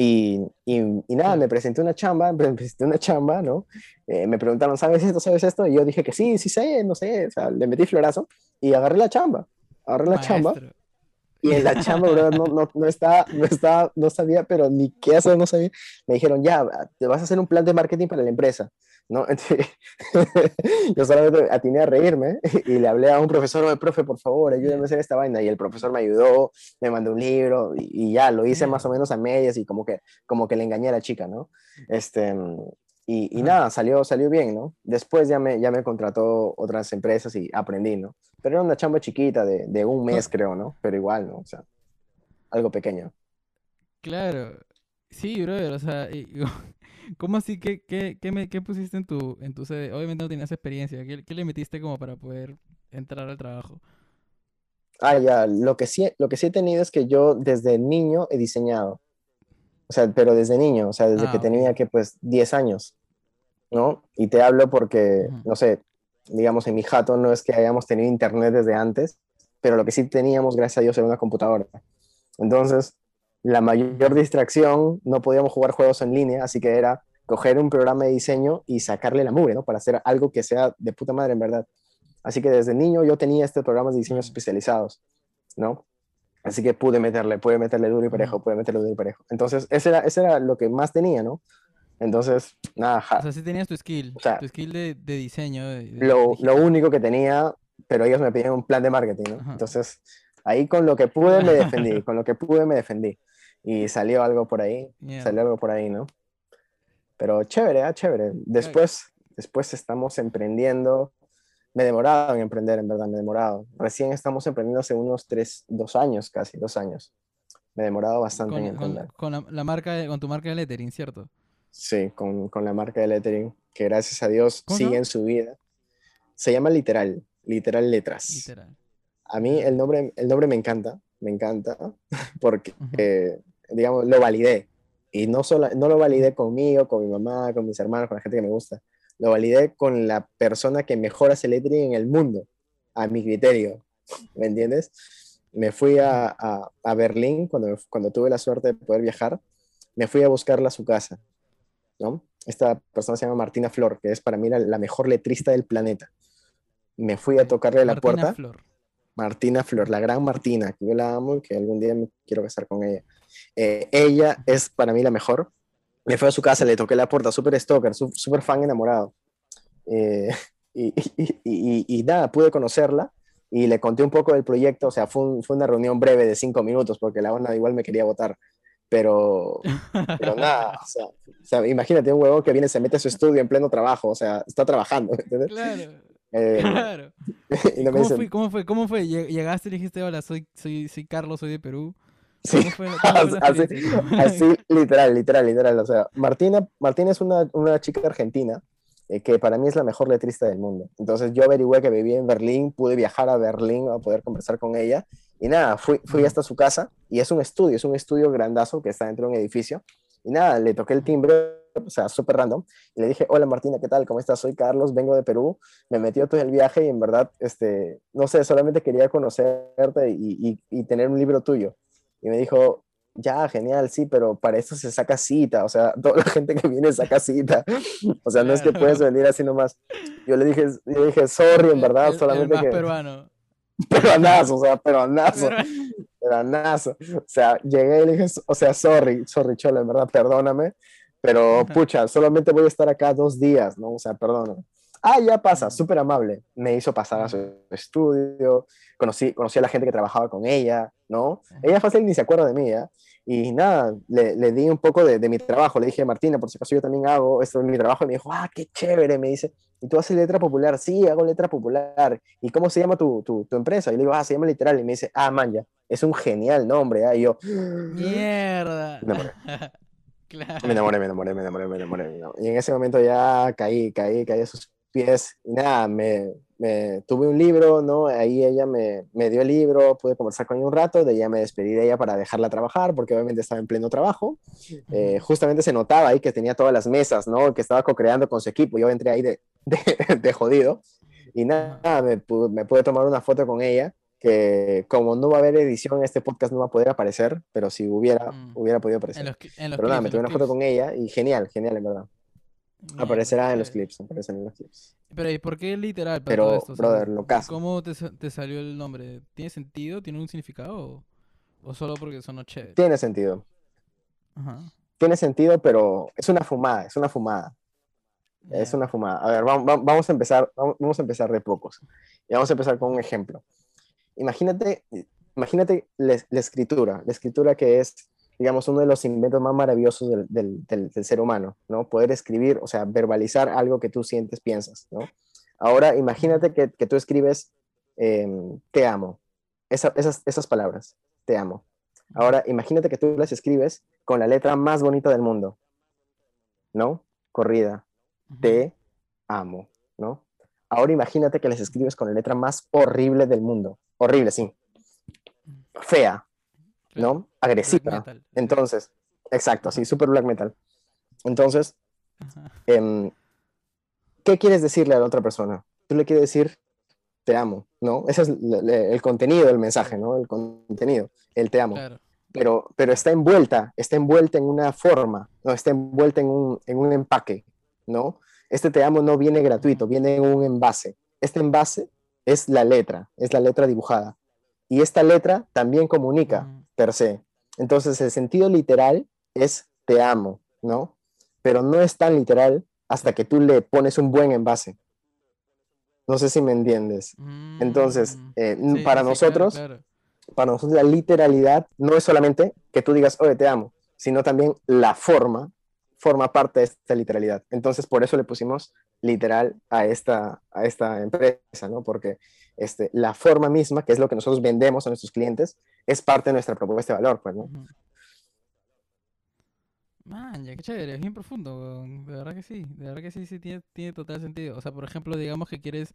Y, y, nada, me presenté una chamba, <laughs> me presenté una chamba, ¿no? Eh, me preguntaron, ¿sabes esto, sabes esto? Y yo dije que sí, sí sé, no sé, o sea, le metí florazo y agarré la chamba, agarré la chamba. Y en la <laughs> chamba, bro, no, no, no, estaba, no, estaba, no sabía, pero ni qué hacer, no sabía. Me dijeron, ya, te vas a hacer un plan de marketing para la empresa. ¿No? <laughs> yo solamente atiné a reírme y le hablé a un profesor, oye, profe, por favor, ayúdame a hacer esta vaina. Y el profesor me ayudó, me mandó un libro y, ya, lo hice más o menos a medias y como que, como que le engañé a la chica, ¿no? Este, y, y nada, salió, salió bien, ¿no? Después ya me, ya me contrató otras empresas y aprendí, ¿no? Pero era una chamba chiquita de, de un mes, creo, ¿no? Pero igual, ¿no? O sea, algo pequeño. Claro. Sí, brother, o sea, <laughs> ¿Cómo así? ¿Qué, qué, qué, me, qué pusiste en tu, en tu sede? Obviamente no tenías experiencia. ¿Qué, ¿Qué, le metiste como para poder entrar al trabajo? Ah, ya. Lo que, sí, lo que sí he tenido es que yo desde niño he diseñado. O sea, pero desde niño, o sea, desde que ah, tenía que, pues, 10 años, ¿no? Y te hablo porque, no sé, digamos, en mi jato no es que hayamos tenido internet desde antes, pero lo que sí teníamos, gracias a Dios, era una computadora. Entonces, la mayor distracción, no podíamos jugar juegos en línea, así que era coger un programa de diseño y sacarle la mugre, ¿no? Para hacer algo que sea de puta madre, en verdad. Así que desde niño yo tenía este programa de diseño especializados, ¿no? Así que pude meterle, pude meterle duro y parejo, pude meterle duro y parejo. Entonces, ese era, ese era lo que más tenía, ¿no? Entonces, nada. O sea, sí tenías tu skill, tu skill de, de diseño. lo, lo, único que tenía, pero ellos me pedían un plan de marketing, ¿no? Entonces, ahí con lo que pude me <laughs> defendí, con lo que pude me defendí y salió algo por ahí, salió algo por ahí, ¿no? Pero chévere, ¿eh? chévere. Después, después estamos emprendiendo. Me he demorado en emprender, en verdad, me he demorado. Recién estamos emprendiendo hace unos tres, dos años, casi dos años. Me he demorado bastante con, en emprender. Con, la, marca, con tu marca de lettering, ¿cierto? Sí, con, con la marca de lettering, que gracias a Dios sigue en su vida. Se llama Literal, Literal Letras. Literal. A mí el nombre, el nombre me encanta, me encanta, <laughs> porque digamos, lo validé. Y no, solo, no lo validé conmigo, con mi mamá, con mis hermanos, con la gente que me gusta. Lo validé con la persona que mejor hace lettering en el mundo, a mi criterio. ¿Me entiendes? Me fui a, a, Berlín cuando, cuando tuve la suerte de poder viajar. Me fui a buscarla a su casa. ¿no? Esta persona se llama Martina Flor, que es para mí la, mejor letrista del planeta. Me fui a tocarle la puerta. Flor. Martina Flor, la gran Martina, que yo la amo y que algún día me quiero casar con ella. Eh, ella es para mí la mejor. Me fui a su casa, le toqué la puerta, súper stalker, súper fan enamorado. Eh, <laughs> y, y, y, nada, pude conocerla y le conté un poco del proyecto. O sea, fue, fue una reunión breve de cinco minutos porque la onda igual me quería votar. Pero, pero nada, <laughs> o sea, imagínate un huevo que viene, se mete a su estudio en pleno trabajo, o sea, está trabajando. Claro. <laughs> Eh, claro. <laughs> ¿Cómo, fue, ¿Cómo, fue, ¿Cómo fue? Llegaste y dijiste, hola, soy, soy, soy Carlos, soy de Perú. Sí, <laughs> así, literal, literal, literal. O sea, Martina, Martina es una, una chica argentina eh, que para mí es la mejor letrista del mundo. Entonces yo averigué que vivía en Berlín, pude viajar a Berlín a poder conversar con ella. Y nada, fui, fui hasta su casa y es un estudio, es un estudio grandazo que está dentro de un edificio. Y nada, le toqué el timbre, o sea, súper random. Y le dije, hola Martina, ¿qué tal? ¿Cómo estás? Soy Carlos, vengo de Perú. Me metió todo el viaje y en verdad, este, no sé, solamente quería conocerte y, y, y tener un libro tuyo. Y me dijo, ya, genial, sí, pero para eso se saca cita, o sea, toda la gente que viene saca cita, <laughs> o sea, no es que puedes venir así nomás. Yo le dije, yo dije, sorry, en verdad, solamente el más que... peruano. <laughs> Peruanazo, o sea, peruanazo, peruanazo. O sea, llegué y le dije, o sea, sorry, sorry, cholo, en verdad, perdóname, pero pucha, solamente voy a estar acá dos días, ¿no? O sea, perdóname. Ah, ya pasa, súper amable. Me hizo pasar a su estudio, conocí, conocí a la gente que trabajaba con ella, ¿no? Ella fácil ni se acuerda de mí, ¿eh? Y nada, le, le di un poco de, de, mi trabajo. Le dije, Martina, por si acaso yo también hago esto en mi trabajo. Y me dijo, ah, qué chévere. Me dice, ¿y tú haces letra popular? Sí, hago letra popular. ¿Y cómo se llama tu, tu, tu empresa? Y le digo, ah, se llama literal. Y me dice, ah, man, ya, es un genial nombre. ¿eh? Y yo, mierda. <laughs> Me enamoré. claro. me enamoré, me enamoré, me enamoré, me enamoré. Y en ese momento ya caí, caí, caí a sus pies. Y nada, me, me, tuve un libro, ¿no? Ahí ella me, me, dio el libro, pude conversar con ella un rato, de ella me despedí de ella para dejarla trabajar, porque obviamente estaba en pleno trabajo. Eh, justamente se notaba ahí que tenía todas las mesas, ¿no? Que estaba co-creando con su equipo. Yo entré ahí de, <laughs> de, de jodido. Y nada, me pude, me pude tomar una foto con ella. Que como no va a haber edición, este podcast no va a poder aparecer, pero si hubiera, Mm. hubiera podido aparecer. En los, en los pero nada, clips, me tomé una foto con ella y genial, genial, en verdad. Aparecerá en los clips, aparecerá en los clips. Pero ¿y por qué literal para Pero, todo esto? O sea, brother, lo caso. ¿Cómo te, te salió el nombre? ¿Tiene sentido? ¿Tiene un significado? ¿O, o solo porque sonó chévere? Tiene sentido. Ajá. Tiene sentido, pero es una fumada, es una fumada. Es ya. una fumada. A ver, vam- vam- vamos a empezar, vam- vamos a empezar de pocos. Y vamos a empezar con un ejemplo. Imagínate, imagínate la, la escritura, la escritura que es, digamos, uno de los inventos más maravillosos del, del- del- del ser humano, ¿no? Poder escribir, o sea, verbalizar algo que tú sientes, piensas, ¿no? Ahora, imagínate que, que tú escribes, em, te amo, Esa- esas, esas palabras, te amo. Ahora, imagínate que tú las escribes con la letra más bonita del mundo, ¿no? Corrida, te amo, ¿no? Ahora imagínate que les escribes con la letra más horrible del mundo. Horrible, sí. Fea. ¿no? Agresiva. Entonces, exacto, sí, super black metal. Entonces, em, ¿qué quieres decirle a la otra persona? Tú le quieres decir, te amo, ¿no? Ese es el contenido del mensaje, ¿no? El contenido, el te amo. Claro. Pero, pero está envuelta, está envuelta en una forma, no está envuelta en un, en un empaque, ¿no? Este te amo no viene gratuito, viene en un envase. Este envase es la letra, es la letra dibujada. Y esta letra también comunica per se. Entonces el sentido literal es te amo, ¿no? Pero no es tan literal hasta que tú le pones un buen envase. No sé si me entiendes. Entonces, Mm. eh, Sí, sí, para sí, nosotros, claro, claro. para nosotros la literalidad no es solamente que tú digas, oye, te amo, sino también la forma forma parte de esta literalidad. Entonces, por eso le pusimos literal a esta, a esta empresa, ¿no? Porque este, la forma misma, que es lo que nosotros vendemos a nuestros clientes, es parte de nuestra propuesta de valor, pues, ¿no? Man, ya qué chévere, es bien profundo. De verdad que sí, de verdad que sí, sí, tiene, tiene total sentido. O sea, por ejemplo, digamos que quieres,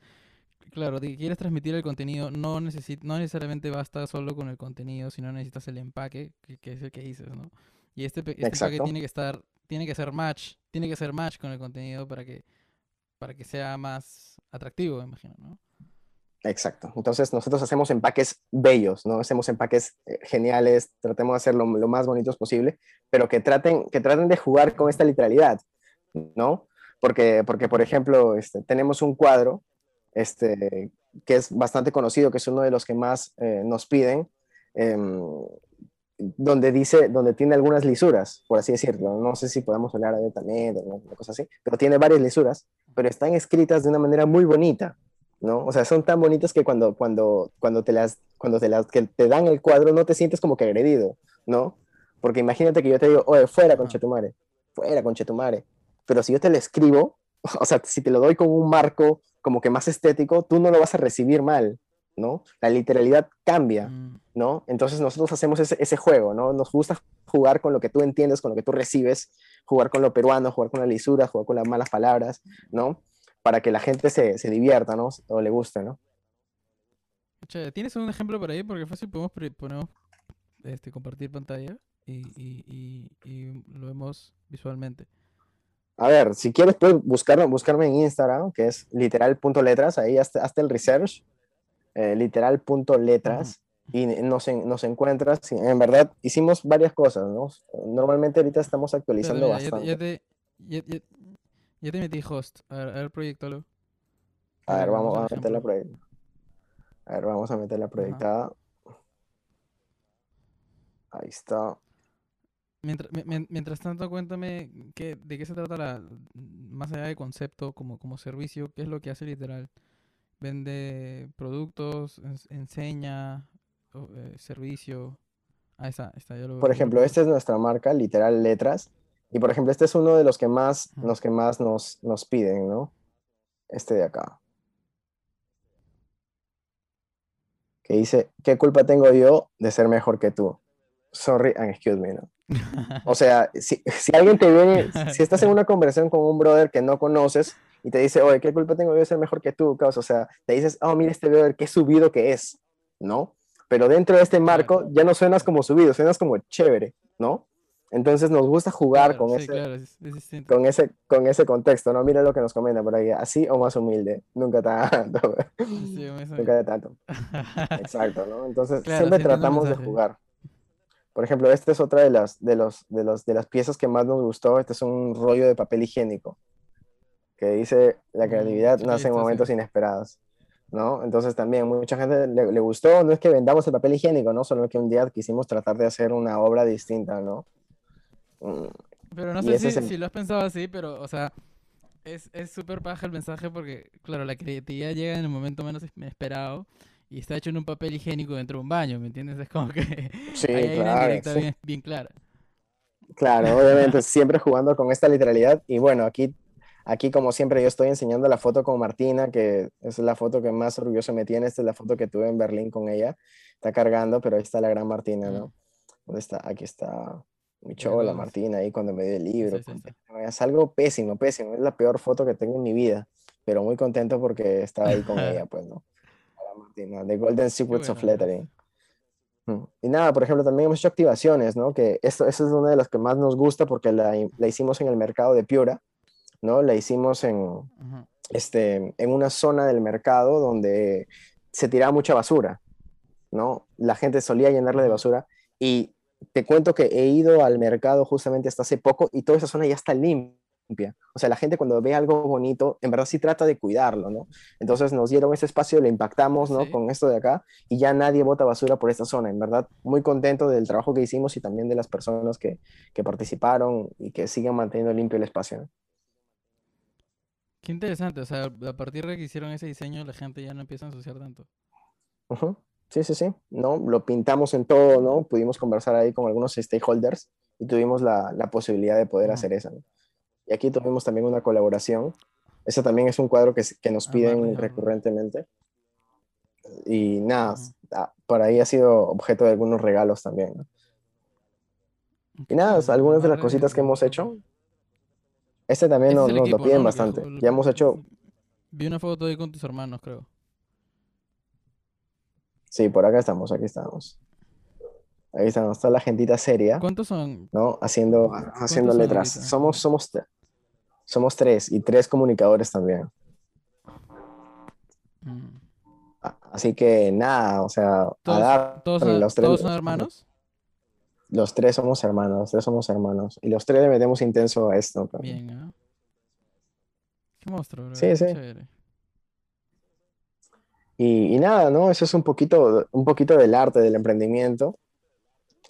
claro, que quieres transmitir el contenido, no necesi- no necesariamente basta solo con el contenido, sino necesitas el empaque, que, que es el que dices, ¿no? Y este, este empaque tiene que estar, tiene que ser match, tiene que ser match con el contenido para que, para que sea más atractivo, me imagino, ¿no? Exacto. Entonces, nosotros hacemos empaques bellos, ¿no? Hacemos empaques eh, geniales, tratemos de hacerlo lo más bonitos posible, pero que traten, que traten de jugar con esta literalidad, ¿no? Porque, porque por ejemplo, este, tenemos un cuadro este, que es bastante conocido, que es uno de los que más eh, nos piden, em, donde dice, donde tiene algunas lisuras, por así decirlo. No sé si podemos hablar de también, o una cosa así, pero tiene varias lisuras, pero están escritas de una manera muy bonita. ¿no? O sea, son tan bonitas que cuando, cuando, cuando, te las, cuando te, las, que te dan el cuadro no te sientes como que agredido, ¿no? Porque imagínate que yo te digo, oye, fuera, Ajá. conchetumare, fuera, conchetumare. Pero si yo te lo escribo, <laughs> o sea, si te lo doy con un marco como que más estético, tú no lo vas a recibir mal, ¿no? La literalidad cambia, Mm, ¿no? Entonces nosotros hacemos ese, ese juego, ¿no? Nos gusta jugar con lo que tú entiendes, con lo que tú recibes, jugar con lo peruano, jugar con la lisura, jugar con las malas palabras, ¿no? Para que la gente se, se divierta, ¿no? O le guste, ¿no? ¿Tienes un ejemplo por ahí? Porque fácil podemos, ponemos, este, compartir pantalla y, y, y, y lo vemos visualmente. A ver, si quieres puedes buscarme, buscarme en Instagram, que es literal.letras, ahí hazte, hazte el research, eh, literal.letras, y nos, nos encuentras. en verdad, hicimos varias cosas, ¿no? Normalmente ahorita estamos actualizando mira, ya, te, bastante. ya, te, ya, ya- te metí host. A ver, a ver, proyectalo. A ver, vamos, vamos a meter la proyectada. A ver, vamos a meter la proyectada. Ahí está. Mientras, mi- mi- mientras tanto, cuéntame qué, de qué se trata la, más allá de concepto como, como servicio, qué es lo que hace literal. Vende productos, ens- enseña, eh, servicio. Ah, está, está, ya lo Por ejemplo, esta es nuestra marca, literal letras. Y por ejemplo, este es uno de los que más, los que más nos, nos piden, ¿no? Este de acá. Que dice, ¿qué culpa tengo yo de ser mejor que tú? Sorry and excuse me, ¿no? <laughs> O sea, si, si alguien te viene, si estás en <laughs> una conversación con un brother que no conoces y te dice, oye, ¿qué culpa tengo yo de ser mejor que tú? causa?" O sea, te dices, oh, mira este brother, qué subido que es, ¿no? Pero dentro de este marco ya no suenas como subido, suenas como chévere, ¿no? Entonces nos gusta jugar con, ese, con, ese, con ese contexto, ¿no? Mira lo que nos comenta por ahí, así o más humilde, nunca tanto. nunca tanto. <laughs> Exacto, ¿no? Entonces siempre tratamos de jugar. Por ejemplo, esta es otra de las, de, los, de, los, de las piezas que más nos gustó. Este es un rollo de papel higiénico que dice la mm, creatividad nace en momentos inesperados. ¿no? Entonces también mucha gente le, gustó, no es que vendamos el papel higiénico, ¿no? Solo que un día quisimos tratar de hacer una obra distinta, ¿no? Mm, pero no sé si, lo has pensado así, pero, o sea, es súper paja el mensaje porque, claro, la creatividad llega en el momento menos esperado y está hecho en un papel higiénico dentro de un baño, ¿me entiendes? Es como que <laughs> sí, hay claro, una bien, bien clara. Claro, obviamente, siempre jugando con esta literalidad. Y bueno, aquí, aquí como siempre yo estoy enseñando la foto con Martina, que es la foto que más orgulloso me tiene. Esta es la foto que tuve en Berlín con ella. Está cargando, pero ahí está la gran Martina, ¿no? ¿Dónde está? Aquí está mi chola, Martina, ahí cuando me dio el libro. Es algo pésimo, pésimo. Es la peor foto que tengo en mi vida, pero muy contento porque estaba ahí con ella, <laughs> pues, ¿no? Martina, The Golden Secrets of Lettering. Mm. Y nada, por ejemplo, también hemos hecho activaciones, ¿no? Que esto, es una de las que más nos gusta porque la, la hicimos en el mercado de Piura, ¿no? La hicimos en, este, en una zona del mercado donde se tiraba mucha basura, ¿no? La gente solía llenarle de basura y te cuento que he ido al mercado justamente hasta hace poco y toda esa zona ya está limpia o sea, la gente cuando ve algo bonito, en verdad sí trata de cuidarlo, ¿no? Entonces nos dieron ese espacio, lo impactamos, ¿no? Con esto de acá y ya nadie bota basura por esta zona. En verdad, muy contento del trabajo que hicimos y también de las personas que, que participaron y que siguen manteniendo limpio el espacio. Qué interesante, o sea, a partir de que hicieron ese diseño, la gente ya no empieza a ensuciar tanto. Sí, sí, sí, ¿no? Lo pintamos en todo, ¿no? Pudimos conversar ahí con algunos stakeholders y tuvimos la, la posibilidad de poder hacer eso, ¿no? Y aquí tuvimos también una colaboración. Ese también es un cuadro que, que nos ah, piden recurrentemente. Y nada, ah, por ahí ha sido objeto de algunos regalos también. Y nada, algunas de las cositas que hemos hecho. Este también nos, lo piden bastante. Ya hemos hecho. Vi una foto ahí con tus hermanos, creo. Sí, por acá estamos, aquí estamos. Ahí estamos, está la gentita seria. ¿Cuántos son? ¿No? Haciendo, haciendo letras. Somos, somos, somos tres y tres comunicadores también. Mm. Así que nada, o sea, ¿Todos, los tres, son hermanos? Los tres somos hermanos, los tres somos hermanos. Y los tres le metemos intenso a esto. Bien, ¿eh? Qué monstruo, bro. Sí, sí. Y, y, nada, ¿no? Eso es un poquito, un poquito del arte, del emprendimiento.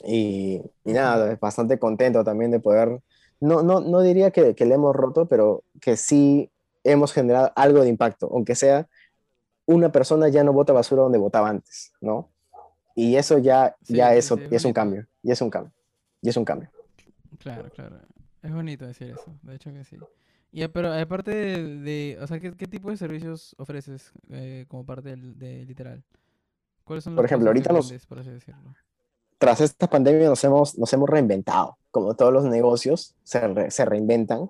Y, y nada, bastante contento también de poder no, no, no diría que, que le hemos roto, pero que sí hemos generado algo de impacto, aunque sea una persona ya no bota basura donde votaba antes, ¿no? Y eso ya, ya eso, es un cambio, y es un cambio, y es un cambio. Claro, claro. Es bonito decir eso, de hecho que sí. Y, pero aparte de, o sea, ¿qué, tipo de servicios ofreces eh, como parte de, Literal? ¿Cuáles son los Por ejemplo, ahorita los, por así decirlo? tras esta pandemia nos hemos, nos hemos reinventado, como todos los negocios se, se reinventan.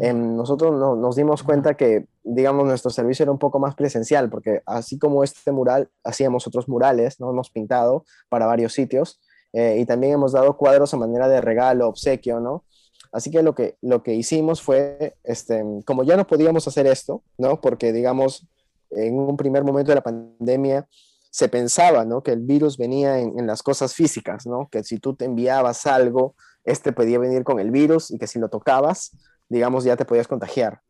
Em, nosotros nos dimos cuenta que, digamos, nuestro servicio era un poco más presencial, porque así como este mural, hacíamos otros murales, ¿no? Hemos pintado para varios sitios eh, y también hemos dado cuadros a manera de regalo, obsequio, ¿no? Así que lo que, lo que hicimos fue, este, como ya no podíamos hacer esto, ¿no? Porque, digamos, en un primer momento de la pandemia, se pensaba, ¿no? Que el virus venía en, las cosas físicas, ¿no? Que si tú te enviabas algo, este podía venir con el virus y que si lo tocabas, digamos, ya te podías contagiar.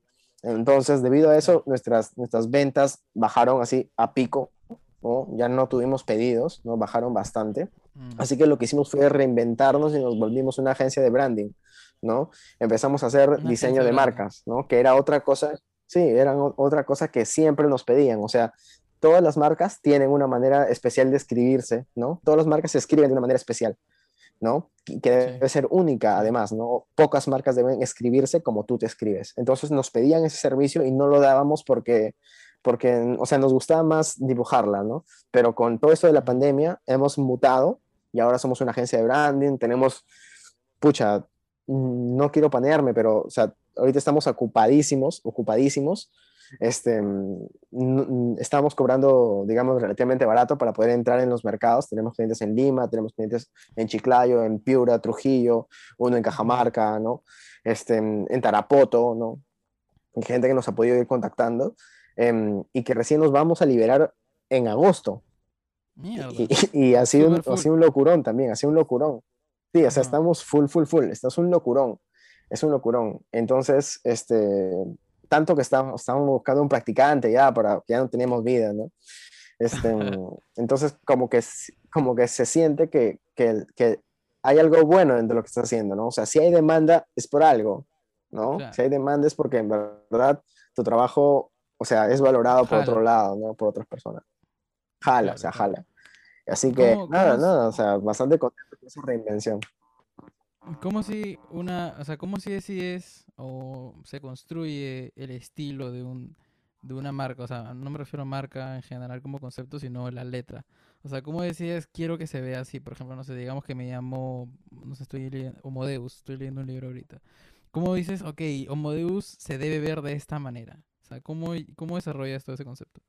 Entonces, debido a eso, nuestras, nuestras ventas bajaron así a pico, ¿no? Ya no tuvimos pedidos, ¿no? Bajaron bastante. Mm. Así que lo que hicimos fue reinventarnos y nos volvimos una agencia de branding, ¿no? Empezamos a hacer diseño de marcas, ¿no? Que era otra cosa, sí, era otra cosa que siempre nos pedían, o sea, todas las marcas tienen una manera especial de escribirse, ¿no? Todas las marcas se escriben de una manera especial, ¿no? Que debe ser única, además, ¿no? Pocas marcas deben escribirse como tú te escribes. Entonces nos pedían ese servicio y no lo dábamos porque, porque, o sea, nos gustaba más dibujarla, ¿no? Pero con todo esto de la pandemia hemos mutado y ahora somos una agencia de branding, tenemos, pucha, mm, no quiero panearme, pero, o sea, ahorita estamos ocupadísimos, ocupadísimos este, mm, estamos cobrando, digamos, relativamente barato para poder entrar en los mercados. Tenemos clientes en Lima, tenemos clientes en Chiclayo, en Piura, Trujillo, uno en Cajamarca, ¿no? Este, en Tarapoto, ¿no? gente que nos ha podido ir contactando em, y que recién nos vamos a liberar en agosto. Y, y, ha, sido un, ha sido un locurón también, ha sido un locurón. Sí, o sea, estamos full, full, full. Esto es un locurón. Es un locurón. Entonces, este, tanto que estamos, estamos buscando un practicante ya, para ya no tenemos vida, ¿no? Este, <laughs> entonces, como que, como que se siente que, que, que, hay algo bueno en lo que está haciendo, ¿no? O sea, si hay demanda, es por algo, ¿no? Si hay demanda es porque en verdad tu trabajo, o sea, es valorado por otro lado, ¿no? Por otras personas. Jala, o sea, jala. Así que, nada, nada, o sea, bastante contento con esa reinvención. ¿Cómo si una, o sea, cómo si decides o se construye el estilo de un de una marca? O sea, no me refiero a marca en general como concepto, sino la letra. O sea, ¿cómo decides quiero que se vea así? Por ejemplo, no sé, digamos que me llamo, no sé, estoy leyendo, Homodeus, estoy leyendo un libro ahorita. ¿Cómo dices, ok, Homodeus se debe ver de esta manera? O sea, ¿cómo, cómo desarrollas todo ese concepto?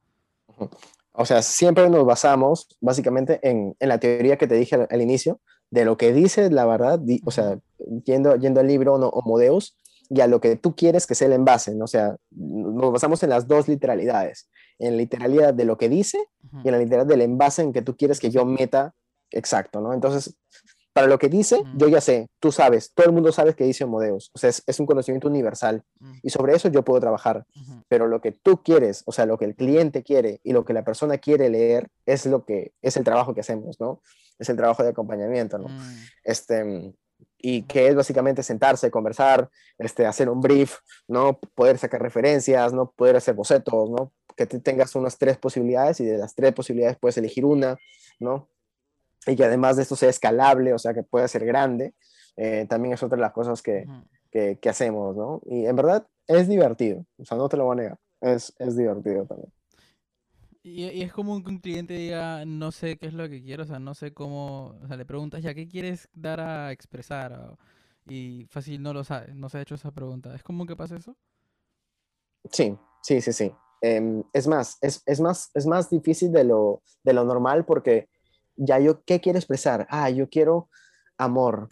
O sea, siempre nos basamos básicamente en, en la teoría que te dije al, inicio, de lo que dice la verdad, o sea, yendo, yendo al libro no, Homo Deus, y a lo que tú quieres que sea el envase, ¿no? O sea, nos basamos en las dos literalidades, en la literalidad de lo que dice y en la literalidad del envase en que tú quieres que yo meta exacto, ¿no? Entonces, para lo que dice, yo ya sé, tú sabes, todo el mundo sabe que dice Homodeus, o sea, es, un conocimiento universal y sobre eso yo puedo trabajar, pero lo que tú quieres, o sea, lo que el cliente quiere y lo que la persona quiere leer es lo que es el trabajo que hacemos, ¿no? Es el trabajo de acompañamiento, ¿no? Mm. Este, y que es básicamente sentarse, conversar, este, hacer un brief, ¿no? Poder sacar referencias, ¿no? Poder hacer bocetos, ¿no? Que tengas unas tres posibilidades y de las tres posibilidades puedes elegir una, ¿no? Y que además de esto sea escalable, o sea, que pueda ser grande, eh, también es otra de las cosas que, que, que, hacemos, ¿no? Y en verdad es divertido, o sea, no te lo voy a negar, es, es divertido también. Y, y, es común que un cliente diga, no sé qué es lo que quiero, o sea, no sé cómo, o sea, le preguntas ya, ¿qué quieres dar a expresar? y fácil no lo sabe, no se ha hecho esa pregunta. ¿Es común que pase eso? Sí, sí, sí, sí. Em, es más, es, es, más, es más difícil de lo, de lo normal porque ya yo, ¿qué quiero expresar? Ah, yo quiero amor.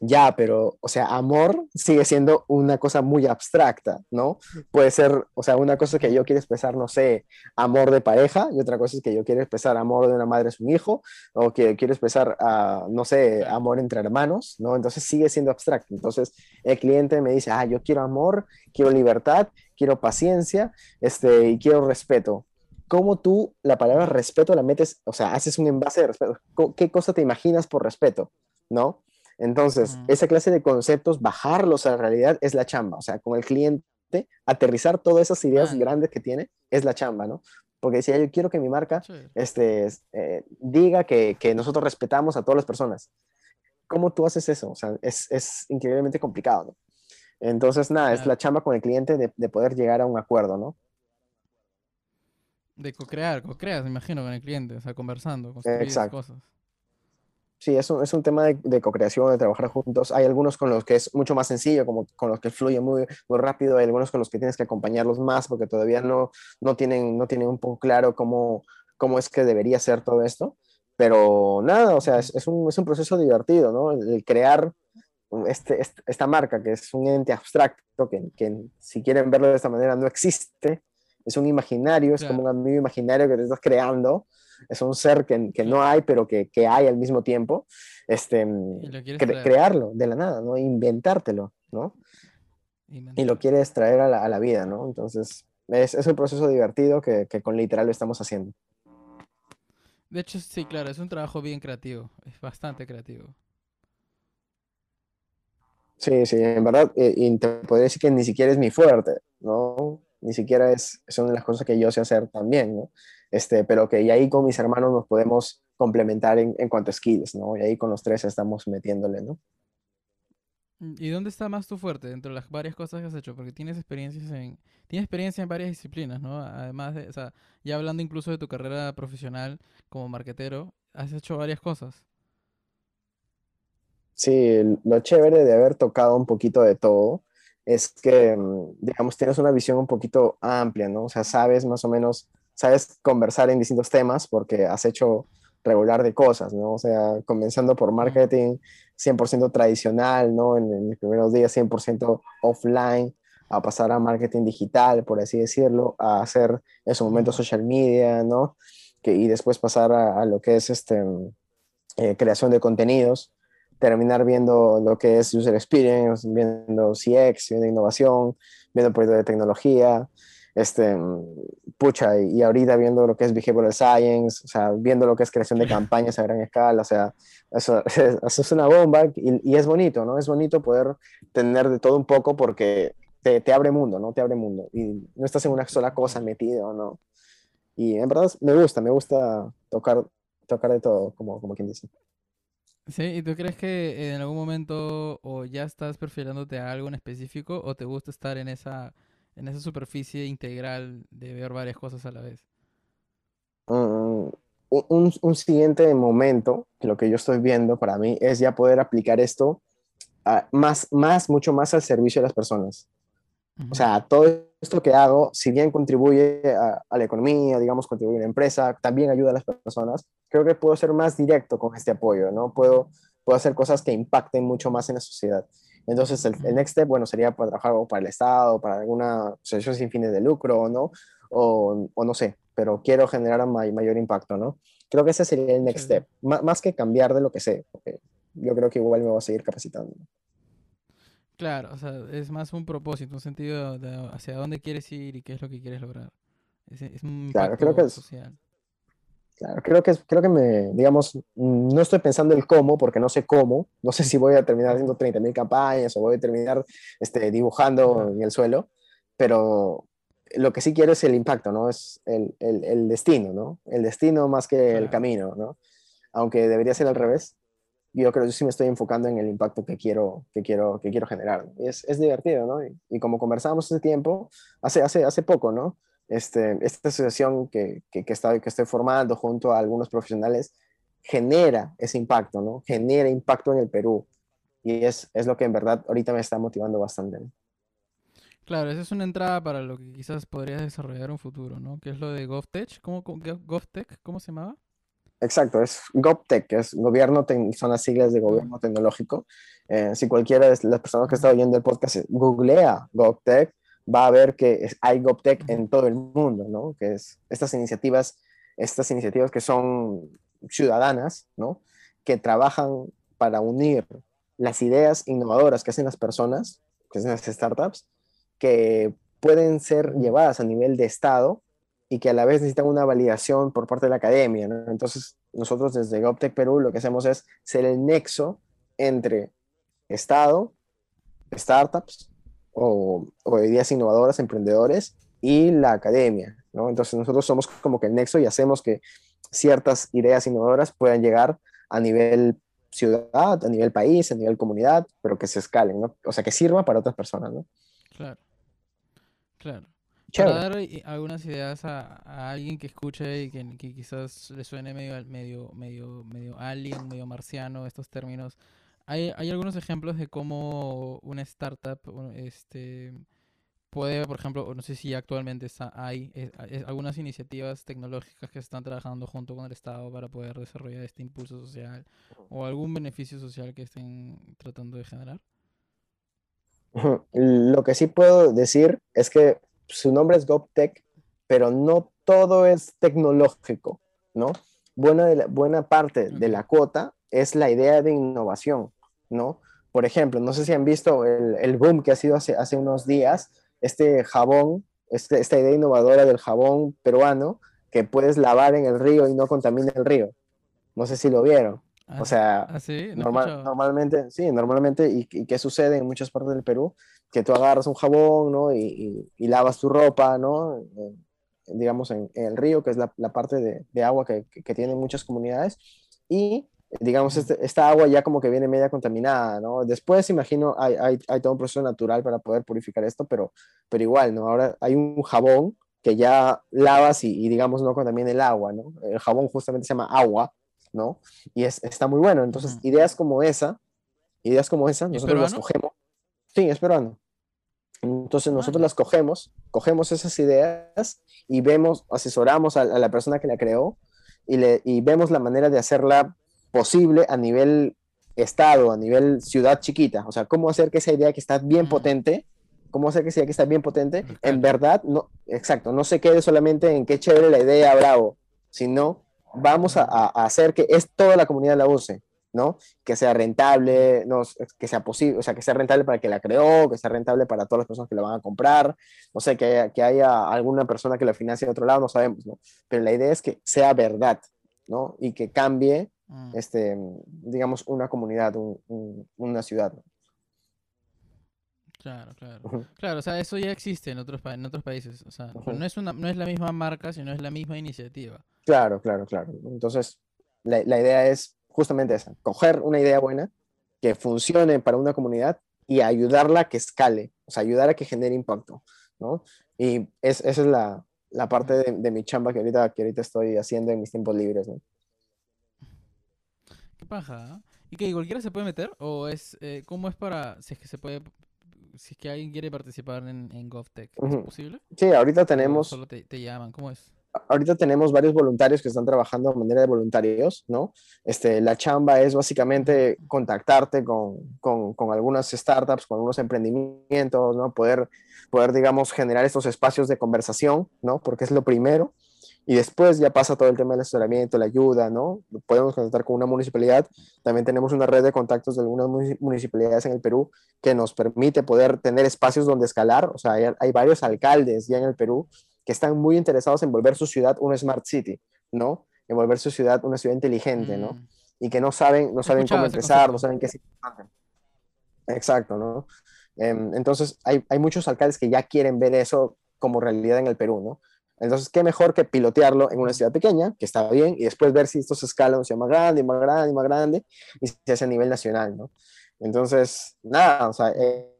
Ya, pero, o sea, amor sigue siendo una cosa muy abstracta, ¿no? Puede ser, o sea, una cosa que yo quiero expresar, no sé, amor de pareja, y otra cosa es que yo quiero expresar amor de una madre a su hijo, o que quiero expresar, uh, no sé, amor entre hermanos, ¿no? Entonces sigue siendo abstracto. Entonces el cliente me dice, ah, yo quiero amor, quiero libertad, quiero paciencia, este, y quiero respeto cómo tú la palabra respeto la metes, o sea, haces un envase de respeto. ¿Qué cosa te imaginas por respeto? ¿No? Entonces, esa clase de conceptos, bajarlos a la realidad es la chamba. O sea, con el cliente, aterrizar todas esas ideas grandes que tiene es la chamba, ¿no? Porque decía, yo quiero que mi marca este, eh, diga que, que, nosotros respetamos a todas las personas. ¿Cómo tú haces eso? O sea, es, es increíblemente complicado, ¿no? Entonces, nada, es la chamba con el cliente de, de poder llegar a un acuerdo, ¿no? De co-crear, co-creas, me imagino, con el cliente, o sea, conversando, construir cosas. Sí, es un, es un tema de, de co-creación, de trabajar juntos. Hay algunos con los que es mucho más sencillo, como con los que fluye muy, muy rápido. Hay algunos con los que tienes que acompañarlos más porque todavía no, no, tienen, no tienen un poco claro cómo, cómo es que debería ser todo esto. Pero nada, o sea, es, es, un, es un, proceso divertido, ¿no? El, crear este, este, esta marca, que es un ente abstracto, que, que si quieren verlo de esta manera no existe, es un imaginario, es como un amigo imaginario que te estás creando, es un ser que, que no hay, pero que, que, hay al mismo tiempo, este, crearlo de la nada, ¿no? Inventártelo, ¿no? Y lo quieres traer a la, a la vida, ¿no? Entonces, es, es, un proceso divertido que, que con literal lo estamos haciendo. De hecho, sí, claro, es un trabajo bien creativo, es bastante creativo. Sí, sí, en verdad, eh, y te podría decir que ni siquiera es mi fuerte, ¿no? Ni siquiera es, son las cosas que yo sé hacer también, ¿no? Este, pero que y ahí con mis hermanos nos podemos complementar en, en cuanto a skills, ¿no? Y ahí con los tres estamos metiéndole, ¿no? Mm, ¿Y dónde está más tu fuerte dentro de las varias cosas que has hecho? Porque tienes experiencias en tienes experiencia en varias disciplinas, ¿no? Además de, o sea, ya hablando incluso de tu carrera profesional como marquetero, has hecho varias cosas. Sí, lo chévere de haber tocado un poquito de todo es que, mm, digamos, tienes una visión un poquito amplia, ¿no? O sea, sabes más o menos, sabes conversar en distintos temas porque has hecho regular de cosas, ¿no? O sea, comenzando por marketing 100% tradicional, ¿no? En, en mis primeros días 100% offline, a pasar a marketing digital, por así decirlo, a hacer en su momento social media, ¿no? Que, y después pasar a, lo que es este, eh, creación de contenidos, terminar viendo lo que es user experience, viendo CX, viendo innovación, viendo proyectos de tecnología, este, pucha, y, ahorita viendo lo que es behavioral science, o sea, viendo lo que es creación de <laughs> campañas a gran escala, o sea, eso, <laughs> eso es una bomba y, y, es bonito, ¿no? Es bonito poder tener de todo un poco porque te, te, abre mundo, ¿no? Te abre mundo y no estás en una sola cosa metido, ¿no? Y en verdad me gusta, me gusta tocar, tocar de todo, como, como quien dice. Sí, ¿y tú crees que en algún momento o ya estás perfilándote a algo en específico o te gusta estar en esa, en esa superficie integral de ver varias cosas a la vez? Mm, un, un, siguiente momento, lo que yo estoy viendo para mí, es ya poder aplicar esto más, más, mucho más al servicio de las personas. O sea, todo esto que hago, si bien contribuye a, la economía, digamos, contribuye a la empresa, también ayuda a las personas, creo que puedo ser más directo con este apoyo, ¿no? Puedo, puedo hacer cosas que impacten mucho más en la sociedad. Entonces, el, next step, bueno, sería para trabajar para el Estado, para alguna asociación sin fines de lucro, ¿no? O, o no sé, pero quiero generar mayor impacto, ¿no? Creo que ese sería el next step, más que cambiar de lo que sé, porque yo creo que igual me voy a seguir capacitando. Claro, o sea, es más un propósito, un sentido de hacia dónde quieres ir y qué es lo que quieres lograr. Es, es un claro, creo que es, social. Claro, creo que, creo que me, digamos, no estoy pensando el cómo, porque no sé cómo, <laughs> no sé si voy a terminar haciendo 30.000 campañas o voy a terminar este, dibujando en el suelo, pero lo que sí quiero es el impacto, ¿no? Es el, el, el destino, ¿no? El destino más que el camino, ¿no? Aunque debería ser al revés, yo creo que sí me estoy enfocando en el impacto que quiero, que quiero, que quiero generar. Y es, es divertido, ¿no? Y, como conversábamos hace tiempo, hace, hace, hace poco, ¿no? Este, esta asociación que, que, que, estoy, que estoy formando junto a algunos profesionales genera ese impacto, ¿no? Genera impacto en el Perú. Y es, es lo que en verdad ahorita me está motivando bastante. Claro, esa es una entrada para lo que quizás podrías desarrollar un futuro, ¿no? Que es lo de GovTech. ¿Cómo, GovTech? ¿Cómo se llamaba? Exacto, es GovTech, que es gobierno, son las siglas de gobierno tecnológico. Eh, si cualquiera de las personas que está oyendo el podcast googlea GovTech, va a ver que hay GovTech en todo el mundo, ¿no? Que es estas iniciativas, estas iniciativas que son ciudadanas, ¿no? Que trabajan para unir las ideas innovadoras que hacen las personas, que hacen las startups, que pueden ser llevadas a nivel de Estado y que a la vez necesitan una validación por parte de la academia. Entonces, nosotros desde GovTech Perú lo que hacemos es ser el nexo entre Estado, startups o, ideas innovadoras, emprendedores y la academia. ¿no? Entonces, nosotros somos como que el nexo y hacemos que ciertas ideas innovadoras puedan llegar a nivel ciudad, a nivel país, a nivel comunidad, pero que se escalen, ¿no? O sea, que sirva para otras personas, ¿no? Claro. Claro. Para dar algunas ideas a, alguien que escuche y que, quizás le suene medio, medio, medio, medio alien, medio marciano estos términos. Hay, hay algunos ejemplos de cómo una startup este, puede, por ejemplo, no sé si actualmente está, hay eh, algunas iniciativas tecnológicas que están trabajando junto con el Estado para poder desarrollar este impulso social o algún beneficio social que estén tratando de generar. <laughs> Lo que sí puedo decir es que su nombre es GovTech, pero no todo es tecnológico, ¿no? Buena, de buena parte de la cuota es la idea de innovación, ¿no? Por ejemplo, no sé si han visto el, boom que ha sido hace, hace unos días, este jabón, este, esta idea innovadora del jabón peruano que puedes lavar en el río y no contamina el río. No sé si lo vieron. o ah, sea, ¿ah, normalmente, sí, normalmente, y, y qué sucede en muchas partes del Perú, que tú agarras un jabón, ¿no? Y, y, lavas tu ropa, ¿no? digamos, en, el río, que es la, la parte de, de agua que, que, tienen muchas comunidades, y digamos, este, esta agua ya como que viene media contaminada, ¿no? Después, imagino, hay, hay, hay, todo un proceso natural para poder purificar esto, pero, pero igual, ¿no? Ahora hay un jabón que ya lavas y, y, digamos, no contamina el agua, ¿no? El jabón justamente se llama agua, ¿no? Y es, está muy bueno. Entonces, ideas como esa, ideas como esa, nosotros las cogemos Sí, es peruano. Entonces nosotros las cogemos, cogemos esas ideas y vemos, asesoramos a, la persona que la creó y, le, y vemos la manera de hacerla posible a nivel estado, a nivel ciudad chiquita. O sea, cómo hacer que esa idea que está bien potente, cómo hacer que esa idea que está bien potente, en verdad, no, exacto, no se quede solamente en qué chévere la idea, bravo, sino vamos a, a hacer que es toda la comunidad la use. ¿No? Que sea rentable, no, que sea posible, o sea, que sea rentable para que la creó, que sea rentable para todas las personas que la van a comprar, no sé, que haya, que haya alguna persona que la financie de otro lado, no sabemos, ¿no? Pero la idea es que sea verdad, ¿no? Y que cambie, mm. este, digamos, una comunidad, una ciudad. Claro, claro. Claro, o sea, eso ya existe en otros, en otros países. O sea, no, es una, no es la misma marca, sino es la misma iniciativa. Claro, claro, claro. Entonces, la, la idea es justamente esa, coger una idea buena que funcione para una comunidad y ayudarla a que escale, o sea, ayudar a que genere impacto, ¿no? Y esa es la, la parte de, mi chamba que ahorita, que ahorita estoy haciendo en mis tiempos libres, ¿no? Qué paja. ¿eh? ¿Y que cualquiera se puede meter? ¿O es, eh, cómo es para, si es que se puede, si es que alguien quiere participar en, en GovTech, ¿es posible? Sí, ahorita tenemos... solo te, te llaman, ¿cómo es? Ahorita tenemos varios voluntarios que están trabajando de manera de voluntarios, ¿no? Este, la chamba es básicamente contactarte con, con, con, algunas startups, con algunos emprendimientos, ¿no? Poder, poder, digamos, generar estos espacios de conversación, ¿no? Porque es lo primero. Y después ya pasa todo el tema del asesoramiento, la ayuda, ¿no? Podemos contactar con una municipalidad. También tenemos una red de contactos de algunas municipalidades en el Perú que nos permite poder tener espacios donde escalar. O sea, hay, hay varios alcaldes ya en el Perú que están muy interesados en volver su ciudad una smart city, ¿no? En volver su ciudad una ciudad inteligente, ¿no? Mm. Y que no saben, no saben cómo empezar, no saben qué es importante. Exacto, ¿no? Em, entonces, hay, hay muchos alcaldes que ya quieren ver eso como realidad en el Perú, ¿no? Entonces, qué mejor que pilotearlo en una ciudad pequeña, que está bien, y después ver si esto se escala un más grande, más grande, más grande, y se hace a nivel nacional, ¿no? Entonces, nada, o sea, eh,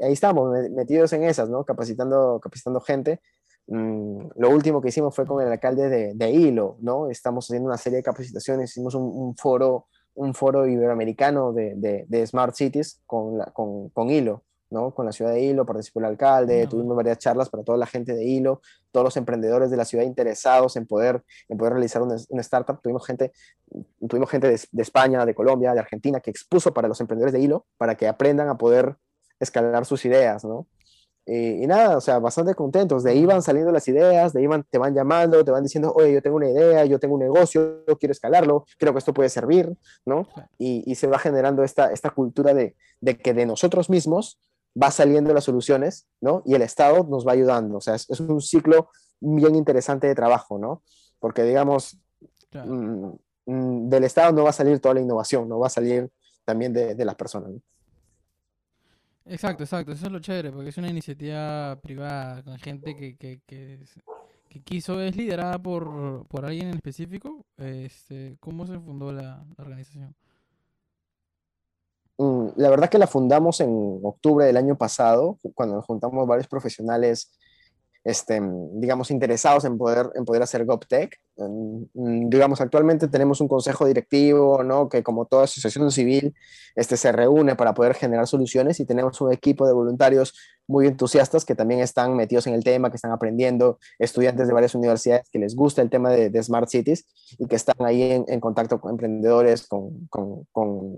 ahí estamos, metidos en esas, ¿no? Capacitando, capacitando gente. Mm, lo último que hicimos fue con el alcalde de, de, Hilo, ¿no? Estamos haciendo una serie de capacitaciones, hicimos un, foro, un foro iberoamericano de, de, Smart Cities con, con, con, Hilo, ¿no? Con la ciudad de Hilo, participó el alcalde, tuvimos varias charlas para toda la gente de Hilo, todos los emprendedores de la ciudad interesados en poder, en poder realizar una, startup. Tuvimos gente, tuvimos gente de, de, España, de Colombia, de Argentina, que expuso para los emprendedores de Hilo, para que aprendan a poder escalar sus ideas, ¿no? Y, nada, o sea, bastante contentos. De ahí van saliendo las ideas, de ahí te van llamando, te van diciendo, oye, yo tengo una idea, yo tengo un negocio, yo quiero escalarlo, creo que esto puede servir, ¿no? Y, se va generando esta, esta cultura de, de, que de nosotros mismos va saliendo las soluciones, ¿no? Y el Estado nos va ayudando. O sea, es, un ciclo bien interesante de trabajo, ¿no? Porque, digamos, mm, mm, del Estado no va a salir toda la innovación, no va a salir también de, de las personas. ¿no? Exacto, exacto, eso es lo chévere, porque es una iniciativa privada con gente que, que, que, quiso, es liderada por, por alguien en específico. Este, ¿Cómo se fundó la, la organización? Mm, la verdad que la fundamos en octubre del año pasado, cuando nos juntamos varios profesionales este, digamos, interesados en poder, en poder hacer GovTech. Digamos, actualmente tenemos un consejo directivo, ¿no? Que como toda asociación civil, este, se reúne para poder generar soluciones y tenemos un equipo de voluntarios muy entusiastas que también están metidos en el tema, que están aprendiendo, estudiantes de varias universidades que les gusta el tema de, Smart Cities y que están ahí en, contacto con emprendedores, con, con, con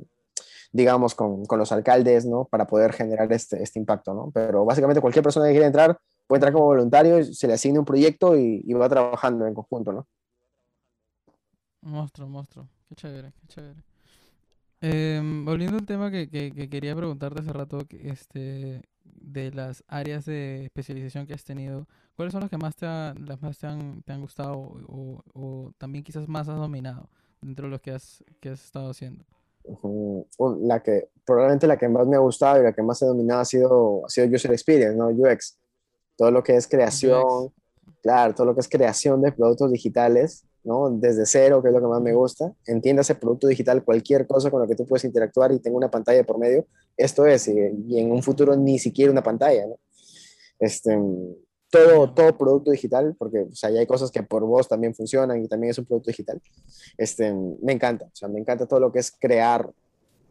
digamos, con, con, los alcaldes, ¿no? Para poder generar este, este impacto, ¿no? Pero básicamente cualquier persona que quiera entrar puede entrar como voluntario, se le asigna un proyecto y, va trabajando en conjunto, ¿no? Monstruo, monstruo. Qué chévere, qué chévere. Em, volviendo al tema que, que, quería preguntarte hace rato, este, de las áreas de especialización que has tenido, ¿cuáles son las que más te, las más te, han, te han gustado o, o, también quizás más has dominado dentro de lo que has, que has estado haciendo? La que, probablemente la que más me ha gustado y la que más he dominado ha sido, ha sido User Experience, ¿no? UX todo lo que es creación, claro, todo lo que es creación de productos digitales, ¿no? Desde cero, que es lo que más me gusta. Entiéndase producto digital, cualquier cosa con la que tú puedes interactuar y tenga una pantalla por medio, esto es, y, en un futuro ni siquiera una pantalla, ¿no? Este, todo, todo producto digital, porque o sea, ya hay cosas que por voz también funcionan y también es un producto digital. Este, me encanta, o sea, me encanta todo lo que es crear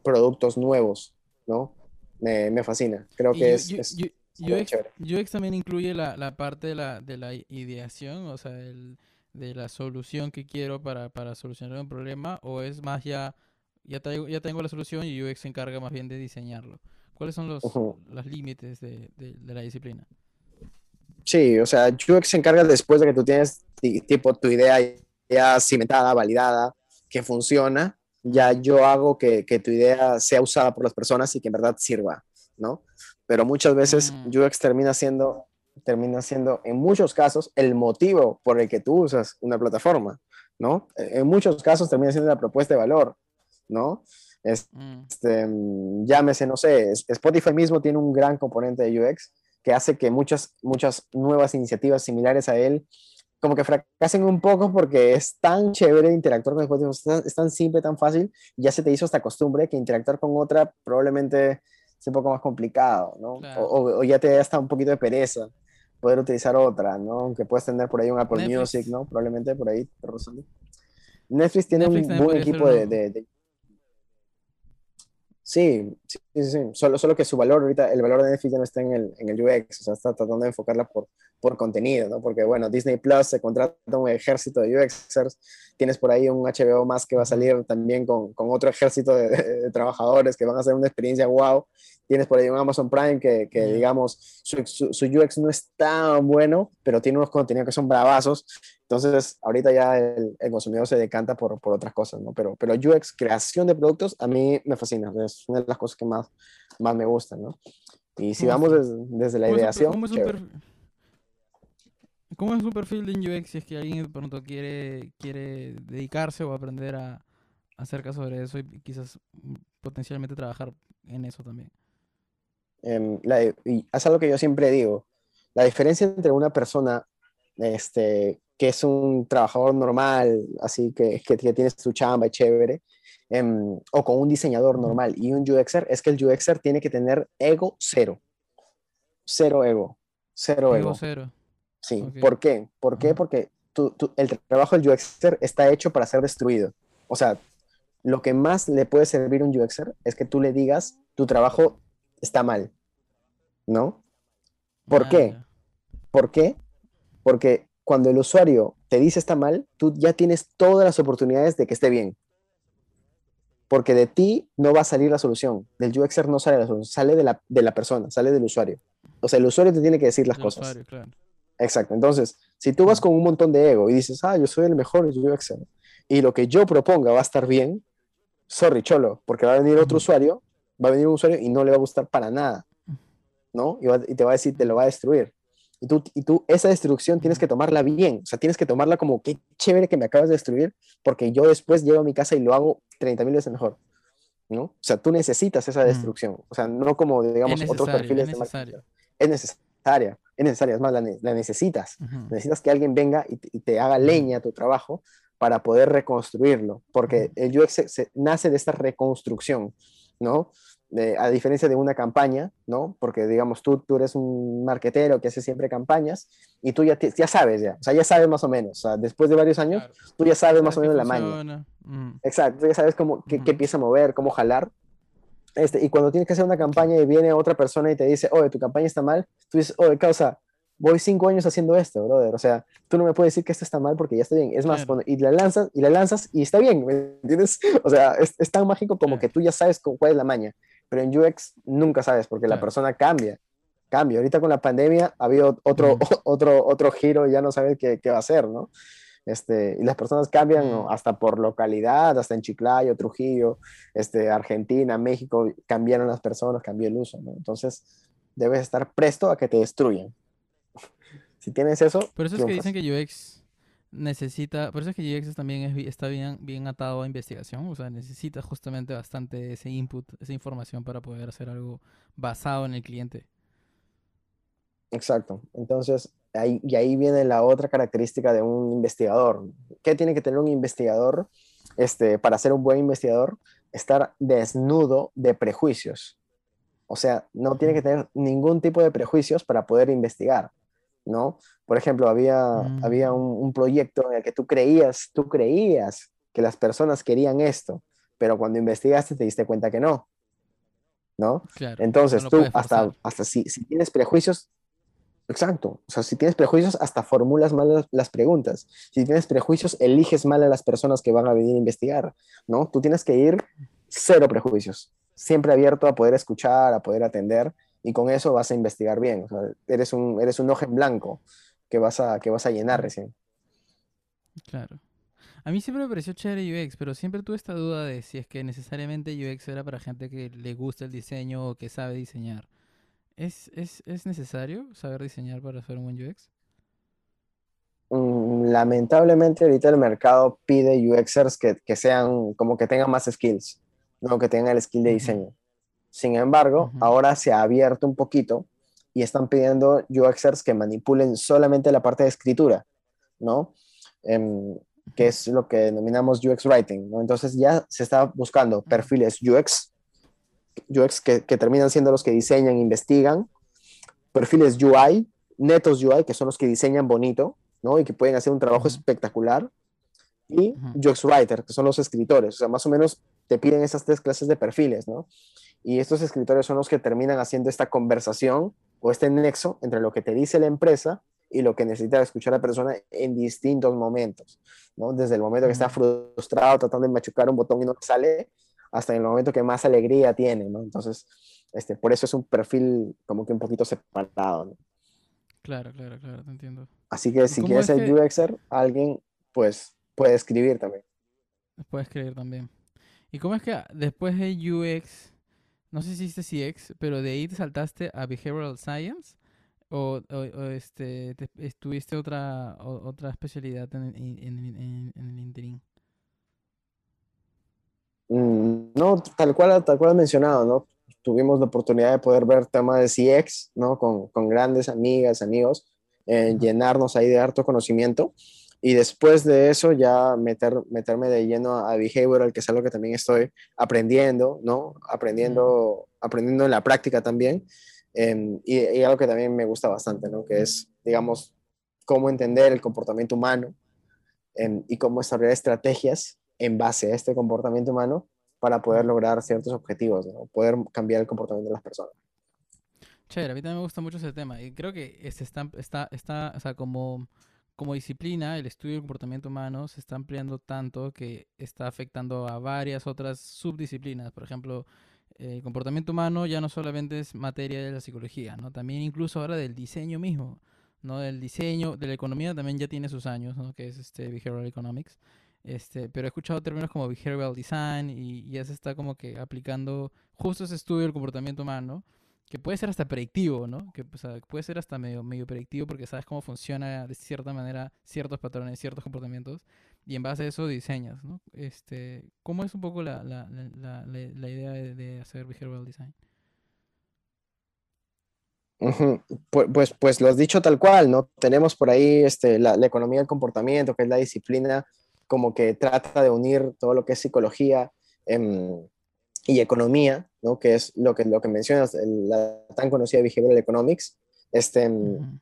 productos nuevos, ¿no? me, me fascina. Creo que es, es UX, UX, también incluye la, la parte de la, de la ideación, o sea, el, de la solución que quiero para, para solucionar un problema, o es más ya, ya tengo, ya tengo la solución y UX se encarga más bien de diseñarlo. ¿Cuáles son los, los límites de, de, de, la disciplina? Sí, o sea, UX se encarga después de que tú tienes tipo tu idea ya cimentada, validada, que funciona, ya yo hago que, que, tu idea sea usada por las personas y que en verdad sirva, ¿no? Pero muchas veces mm. UX termina siendo, termina siendo, en muchos casos, el motivo por el que tú usas una plataforma, ¿no? En muchos casos termina siendo la propuesta de valor, ¿no? Mm. Este, llámese, no sé, Spotify mismo tiene un gran componente de UX que hace que muchas, muchas nuevas iniciativas similares a él como que fracasen un poco porque es tan chévere interactuar con Spotify, es tan, simple, tan fácil, ya se te hizo esta costumbre que interactuar con otra probablemente es un poco más complicado, ¿no? O, ya te da hasta un poquito de pereza poder utilizar otra, ¿no? Aunque puedes tener por ahí un Apple Music, ¿no? Probablemente por ahí, Netflix tiene un buen equipo de, Sí, sí, sí, Solo, solo que su valor ahorita, el valor de Netflix ya no está en el, en el UX, o sea, está tratando de enfocarla por, por contenido, ¿no? Porque, bueno, Disney Plus se contrata un ejército de UXers, tienes por ahí un HBO más que va a salir también con, con otro ejército de, de, trabajadores que van a hacer una experiencia wow, tienes por ahí un Amazon Prime que, que digamos, su, su, su, UX no es tan bueno, pero tiene unos contenidos que son bravazos. Entonces, ahorita ya el, el consumidor se decanta por, por, otras cosas, ¿no? Pero, pero UX, creación de productos, a mí me fascina. Es una de las cosas que más, más me gustan, ¿no? Y si vamos desde, desde la ideación... ¿cómo es, un ¿Cómo es un perfil de UX si es que alguien de pronto quiere, quiere dedicarse o aprender a, a hacer caso sobre eso y quizás potencialmente trabajar en eso también? Eh, la, y es algo que yo siempre digo, la diferencia entre una persona este, que es un trabajador normal, así que, que, que tiene su chamba chévere, eh, o con un diseñador normal y un UXer, es que el UXer tiene que tener ego cero. Cero ego. Cero ego. ego. Cero. Sí. Okay. ¿Por qué? ¿Por qué? Porque tu, tu, el trabajo del UXer está hecho para ser destruido. O sea, lo que más le puede servir a un UXer es que tú le digas, tu trabajo está mal, ¿no? ¿Por ah, qué? ¿Por qué? Porque cuando el usuario te dice está mal, tú ya tienes todas las oportunidades de que esté bien. Porque de ti no va a salir la solución. Del UXer no sale la solución, sale de la, de la persona, sale del usuario. O sea, el usuario te tiene que decir las el cosas. Usuario, claro. Exacto. Entonces, si tú vas con un montón de ego y dices, ah, yo soy el mejor UXer, y lo que yo proponga va a estar bien, sorry, cholo, porque va a venir otro usuario va a venir un usuario y no le va a gustar para nada, ¿no? Y, va, y, te va a decir, te lo va a destruir. Y tú, y tú esa destrucción tienes que tomarla bien, o sea, tienes que tomarla como, qué chévere que me acabas de destruir, porque yo después llego a mi casa y lo hago 30 mil veces mejor, ¿no? O sea, tú necesitas esa destrucción, o sea, no como, digamos, otros perfiles es necesario. Es necesaria, es necesaria, es más, la, la necesitas. Uh -huh. Necesitas que alguien venga y te, y te haga leña a tu trabajo para poder reconstruirlo, porque el UX se, se, nace de esta reconstrucción, ¿no? De, a diferencia de una campaña, ¿no? Porque, digamos, tú, tú eres un marquetero que hace siempre campañas y tú ya, te, ya sabes, ya, o sea, ya sabes más o menos, o sea, después de varios años, claro. tú ya sabes más o menos la maña. Mm. Exacto, tú ya sabes cómo, qué, mm. qué empieza a mover, cómo jalar. Este, y cuando tienes que hacer una campaña y viene otra persona y te dice, oye, tu campaña está mal, tú dices, oye, causa, voy cinco años haciendo esto, brother. O sea, tú no me puedes decir que esto está mal porque ya está bien. Es más, claro. cuando, y la lanzas y la lanzas y está bien, ¿me entiendes? <laughs> O sea, es, es tan mágico como claro. que tú ya sabes cuál es la maña. Pero en UX nunca sabes porque la persona cambia. Cambia. Ahorita con la pandemia ha habido otro, <laughs> otro, otro giro y ya no sabes qué, qué va a hacer, ¿no? Este, y las personas cambian ¿no? hasta por localidad, hasta en Chiclayo, Trujillo, este, Argentina, México, cambiaron las personas, cambió el uso, ¿no? Entonces, debes estar presto a que te destruyan. <laughs> Si tienes eso. Por eso es que dicen que UX necesita, por eso es que UX también es, está bien, bien atado a investigación, o sea, necesita justamente bastante ese input, esa información para poder hacer algo basado en el cliente. Exacto. Entonces, ahí, y ahí viene la otra característica de un investigador. ¿Qué tiene que tener un investigador este, para ser un buen investigador? Estar desnudo de prejuicios. O sea, no tiene que tener ningún tipo de prejuicios para poder investigar. ¿No? Por ejemplo, había, mm. había un, un, proyecto en el que tú creías, tú creías que las personas querían esto, pero cuando investigaste te diste cuenta que no, ¿no? Entonces tú, hasta, hasta si, si tienes prejuicios, Exacto. O sea, si tienes prejuicios, hasta formulas mal las preguntas. Si tienes prejuicios, eliges mal a las personas que van a venir a investigar, ¿no? Tú tienes que ir cero prejuicios, siempre abierto a poder escuchar, a poder atender, y con eso vas a investigar bien. O sea, eres un, eres un ojo en blanco que vas a, que vas a llenar recién. Claro. A mí siempre me pareció chévere UX, pero siempre tuve esta duda de si es que necesariamente UX era para gente que le gusta el diseño o que sabe diseñar. ¿Es, necesario saber diseñar para hacer un buen UX? Mm, lamentablemente ahorita el mercado pide UXers que, que, sean como que tengan más skills, no que tengan el skill de diseño. Sin embargo, ahora se ha abierto un poquito y están pidiendo UXers que manipulen solamente la parte de escritura, ¿no? Em, que es lo que denominamos UX Writing. ¿no? Entonces ya se está buscando perfiles UX, UX que, que, terminan siendo los que diseñan, investigan, perfiles UI, netos UI, que son los que diseñan bonito, ¿no? Y que pueden hacer un trabajo espectacular, y UX Writer, que son los escritores. O sea, más o menos te piden esas tres clases de perfiles, ¿no? Y estos escritores son los que terminan haciendo esta conversación o este nexo entre lo que te dice la empresa y lo que necesita escuchar la persona en distintos momentos, ¿no? Desde el momento que está frustrado tratando de machucar un botón y no sale, hasta el momento que más alegría tiene, ¿no? Entonces, este, por eso es un perfil como que un poquito separado, ¿no? Claro, claro, claro, te entiendo. Así que si quieres ser UXer, alguien, pues, puede escribir también. Puede escribir también. ¿Y cómo es que después de UX, no sé si hiciste CX, pero de ahí te saltaste a Behavioral Science? ¿O, este, estuviste otra, otra especialidad en, en, el interín? Mm, no, tal cual, tal cual mencionado, ¿no? Tuvimos la oportunidad de poder ver temas de CX, ¿no? Con, con grandes amigas, amigos, eh, llenarnos ahí de harto conocimiento. Y después de eso ya meter, meterme de lleno a behavioral, que es algo que también estoy aprendiendo, ¿no? Aprendiendo, aprendiendo en la práctica también. Em, y, algo que también me gusta bastante, ¿no? Que es, digamos, cómo entender el comportamiento humano em, y cómo desarrollar estrategias en base a este comportamiento humano para poder lograr ciertos objetivos, ¿no? Poder cambiar el comportamiento de las personas. Chévere, a mí también me gusta mucho ese tema. Y creo que este está, está, está o sea, como, como disciplina, el estudio del comportamiento humano se está ampliando tanto que está afectando a varias otras subdisciplinas. Por ejemplo, el comportamiento humano ya no solamente es materia de la psicología, ¿no? También incluso ahora del diseño mismo, ¿no? Del diseño, de la economía también ya tiene sus años, ¿no? Que es este Behavioral Economics. Este, pero he escuchado términos como Behavioral Design y ya se está como que aplicando justo ese estudio del comportamiento humano, que puede ser hasta predictivo, ¿no? Que puede ser hasta medio, medio predictivo porque sabes cómo funciona de cierta manera ciertos patrones, ciertos comportamientos y en base a eso diseñas, ¿no? Este, ¿Cómo es un poco la, la, la, la idea de, hacer behavioral design? pues, pues, lo has dicho tal cual, ¿no? Tenemos por ahí este, la, economía del comportamiento, que es la disciplina como que trata de unir todo lo que es psicología em, y economía, ¿no? Que es lo que, lo que mencionas, la tan conocida behavioral economics, este,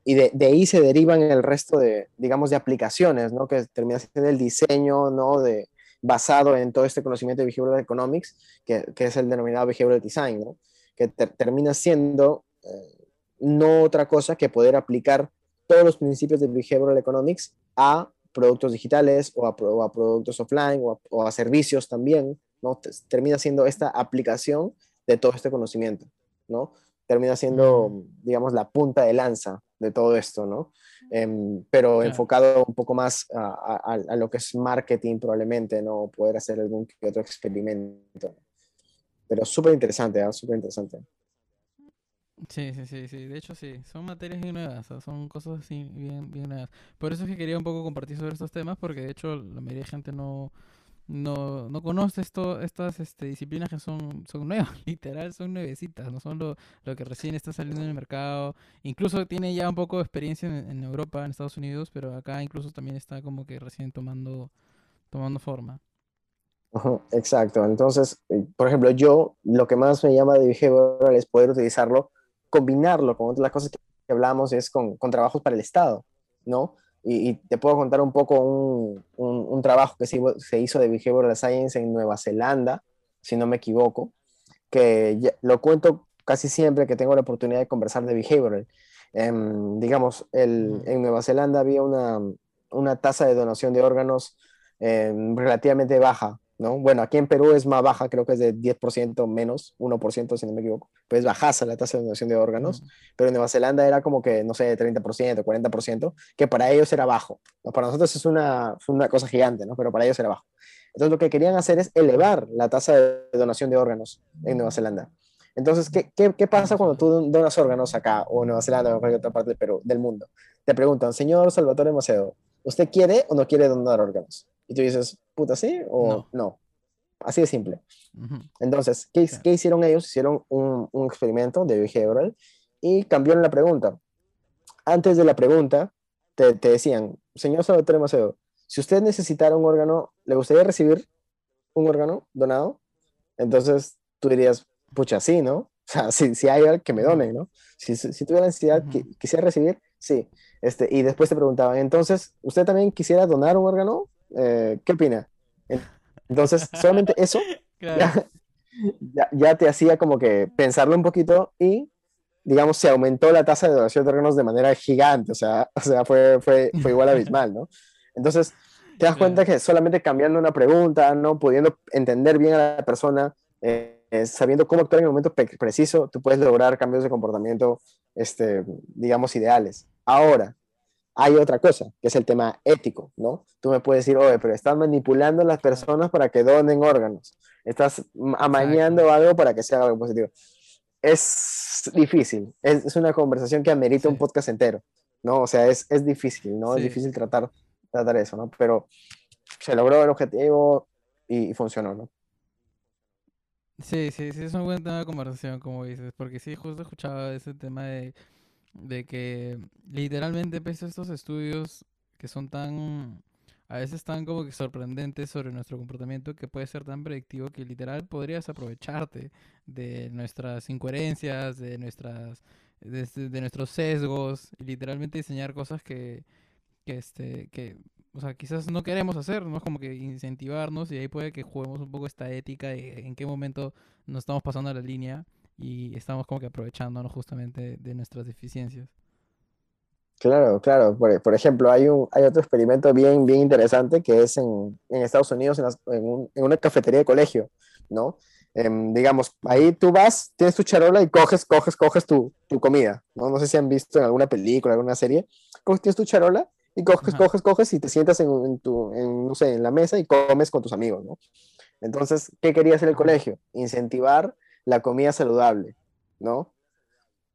Y de, de, ahí se derivan el resto de, digamos, de aplicaciones, ¿no? Que termina siendo el diseño, ¿no? De, basado en todo este conocimiento de Behavioral Economics, que, que es el denominado Behavioral Design, ¿no? Que termina siendo eh, no otra cosa que poder aplicar todos los principios de Behavioral Economics a productos digitales o a, productos offline o a, o a, servicios también, ¿no? Termina siendo esta aplicación de todo este conocimiento, ¿no? termina siendo, digamos, la punta de lanza de todo esto, ¿no? Em, pero enfocado un poco más a, lo que es marketing probablemente, ¿no? Poder hacer algún que otro experimento. Pero súper interesante, ¿eh? súper interesante. Sí, sí, sí, sí, de hecho sí, son materias bien nuevas, son cosas así bien, bien nuevas. Por eso es que quería un poco compartir sobre estos temas, porque de hecho la mayoría de gente no, no, no conoces estas este, disciplinas que son, son nuevas, <laughs> literal, son nuevecitas, no son lo, lo, que recién está saliendo en el mercado. Incluso tiene ya un poco de experiencia en, Europa, en Estados Unidos, pero acá incluso también está como que recién tomando, tomando forma. exacto, entonces, eh, por ejemplo, yo lo que más me llama de behavioral es poder utilizarlo, combinarlo con otras cosas que hablamos, es con, con trabajos para el Estado, ¿no? Y, te puedo contar un poco un, un, trabajo que se, se, hizo de Behavioral Science en Nueva Zelanda, si no me equivoco, que lo cuento casi siempre que tengo la oportunidad de conversar de behavioral. Em, digamos, el, en Nueva Zelanda había una, una tasa de donación de órganos em, relativamente baja, ¿no? Bueno, aquí en Perú es más baja, creo que es de 10% menos, 1% si no me equivoco, pues bajaza la tasa de donación de órganos, pero en Nueva Zelanda era como que, no sé, 30%, 40%, que para ellos era bajo. Para nosotros es una, una cosa gigante, ¿no? Pero para ellos era bajo. Entonces lo que querían hacer es elevar la tasa de donación de órganos en Nueva Zelanda. Entonces, ¿qué, qué, qué pasa cuando tú donas órganos acá o en Nueva Zelanda o en cualquier otra parte del Perú, del mundo? Te preguntan, señor Salvatore Macedo, ¿usted quiere o no quiere donar órganos? Y tú dices, puta, ¿sí o no? Así de simple. Entonces, ¿qué, ¿qué, hicieron ellos? Hicieron un, un, experimento de behavioral y cambiaron la pregunta. Antes de la pregunta, te, te decían, señor Salvatore Macedo, si usted necesitara un órgano, ¿le gustaría recibir un órgano donado? Entonces tú dirías, pucha, sí, ¿no? O sea, si, si hay alguien que me done, ¿no? Si, si tuviera necesidad, quisiera recibir, sí. Este, y después te preguntaban, entonces, ¿usted también quisiera donar un órgano? Eh, ¿Qué opina? Entonces, solamente eso <laughs> <laughs> ya, ya, te hacía como que pensarlo un poquito y, digamos, se aumentó la tasa de donación de órganos de manera gigante, o sea, <laughs> o sea fue, fue, fue igual abismal, ¿no? Entonces, te das cuenta que solamente cambiando una pregunta, ¿no? Pudiendo entender bien a la persona, eh, sabiendo cómo actuar en el momento preciso, tú puedes lograr cambios de comportamiento, este, digamos, ideales. Ahora, hay otra cosa, que es el tema ético, ¿no? Tú me puedes decir, oye, pero estás manipulando a las personas para que donen órganos, estás amañando algo para que sea algo positivo. Es difícil, es, es una conversación que amerita un podcast entero, ¿no? O sea, es, es difícil, ¿no? Es difícil tratar, tratar eso, ¿no? Pero se logró el objetivo y, y funcionó, ¿no? Sí, sí, sí, es un buen tema de conversación, como dices, porque sí, justo escuchaba ese tema de, de que literalmente, pese a estos estudios que son tan, a veces tan como que sorprendentes sobre nuestro comportamiento, que puede ser tan predictivo que literal podrías aprovecharte de nuestras incoherencias, de nuestras, de, de nuestros sesgos, y literalmente diseñar cosas que, que este, que o sea, quizás no queremos hacer, ¿no? Como que incentivarnos y ahí puede que juguemos un poco esta ética de en qué momento nos estamos pasando a la línea y estamos como que aprovechándonos justamente de nuestras deficiencias. Claro, claro. Por, por, ejemplo, hay, un, hay otro experimento bien, bien interesante que es en, en Estados Unidos, en, en, en, una cafetería de colegio, ¿no? Em, digamos, ahí tú vas, tienes tu charola y coges, coges, coges tu, tu comida, ¿no? No sé si han visto en alguna película, alguna serie, coges, tienes tu charola y coges, coges, coges y te sientas en, tu, en, no sé, en la mesa y comes con tus amigos, ¿no? Entonces, ¿qué quería hacer el colegio? Incentivar la comida saludable, ¿no?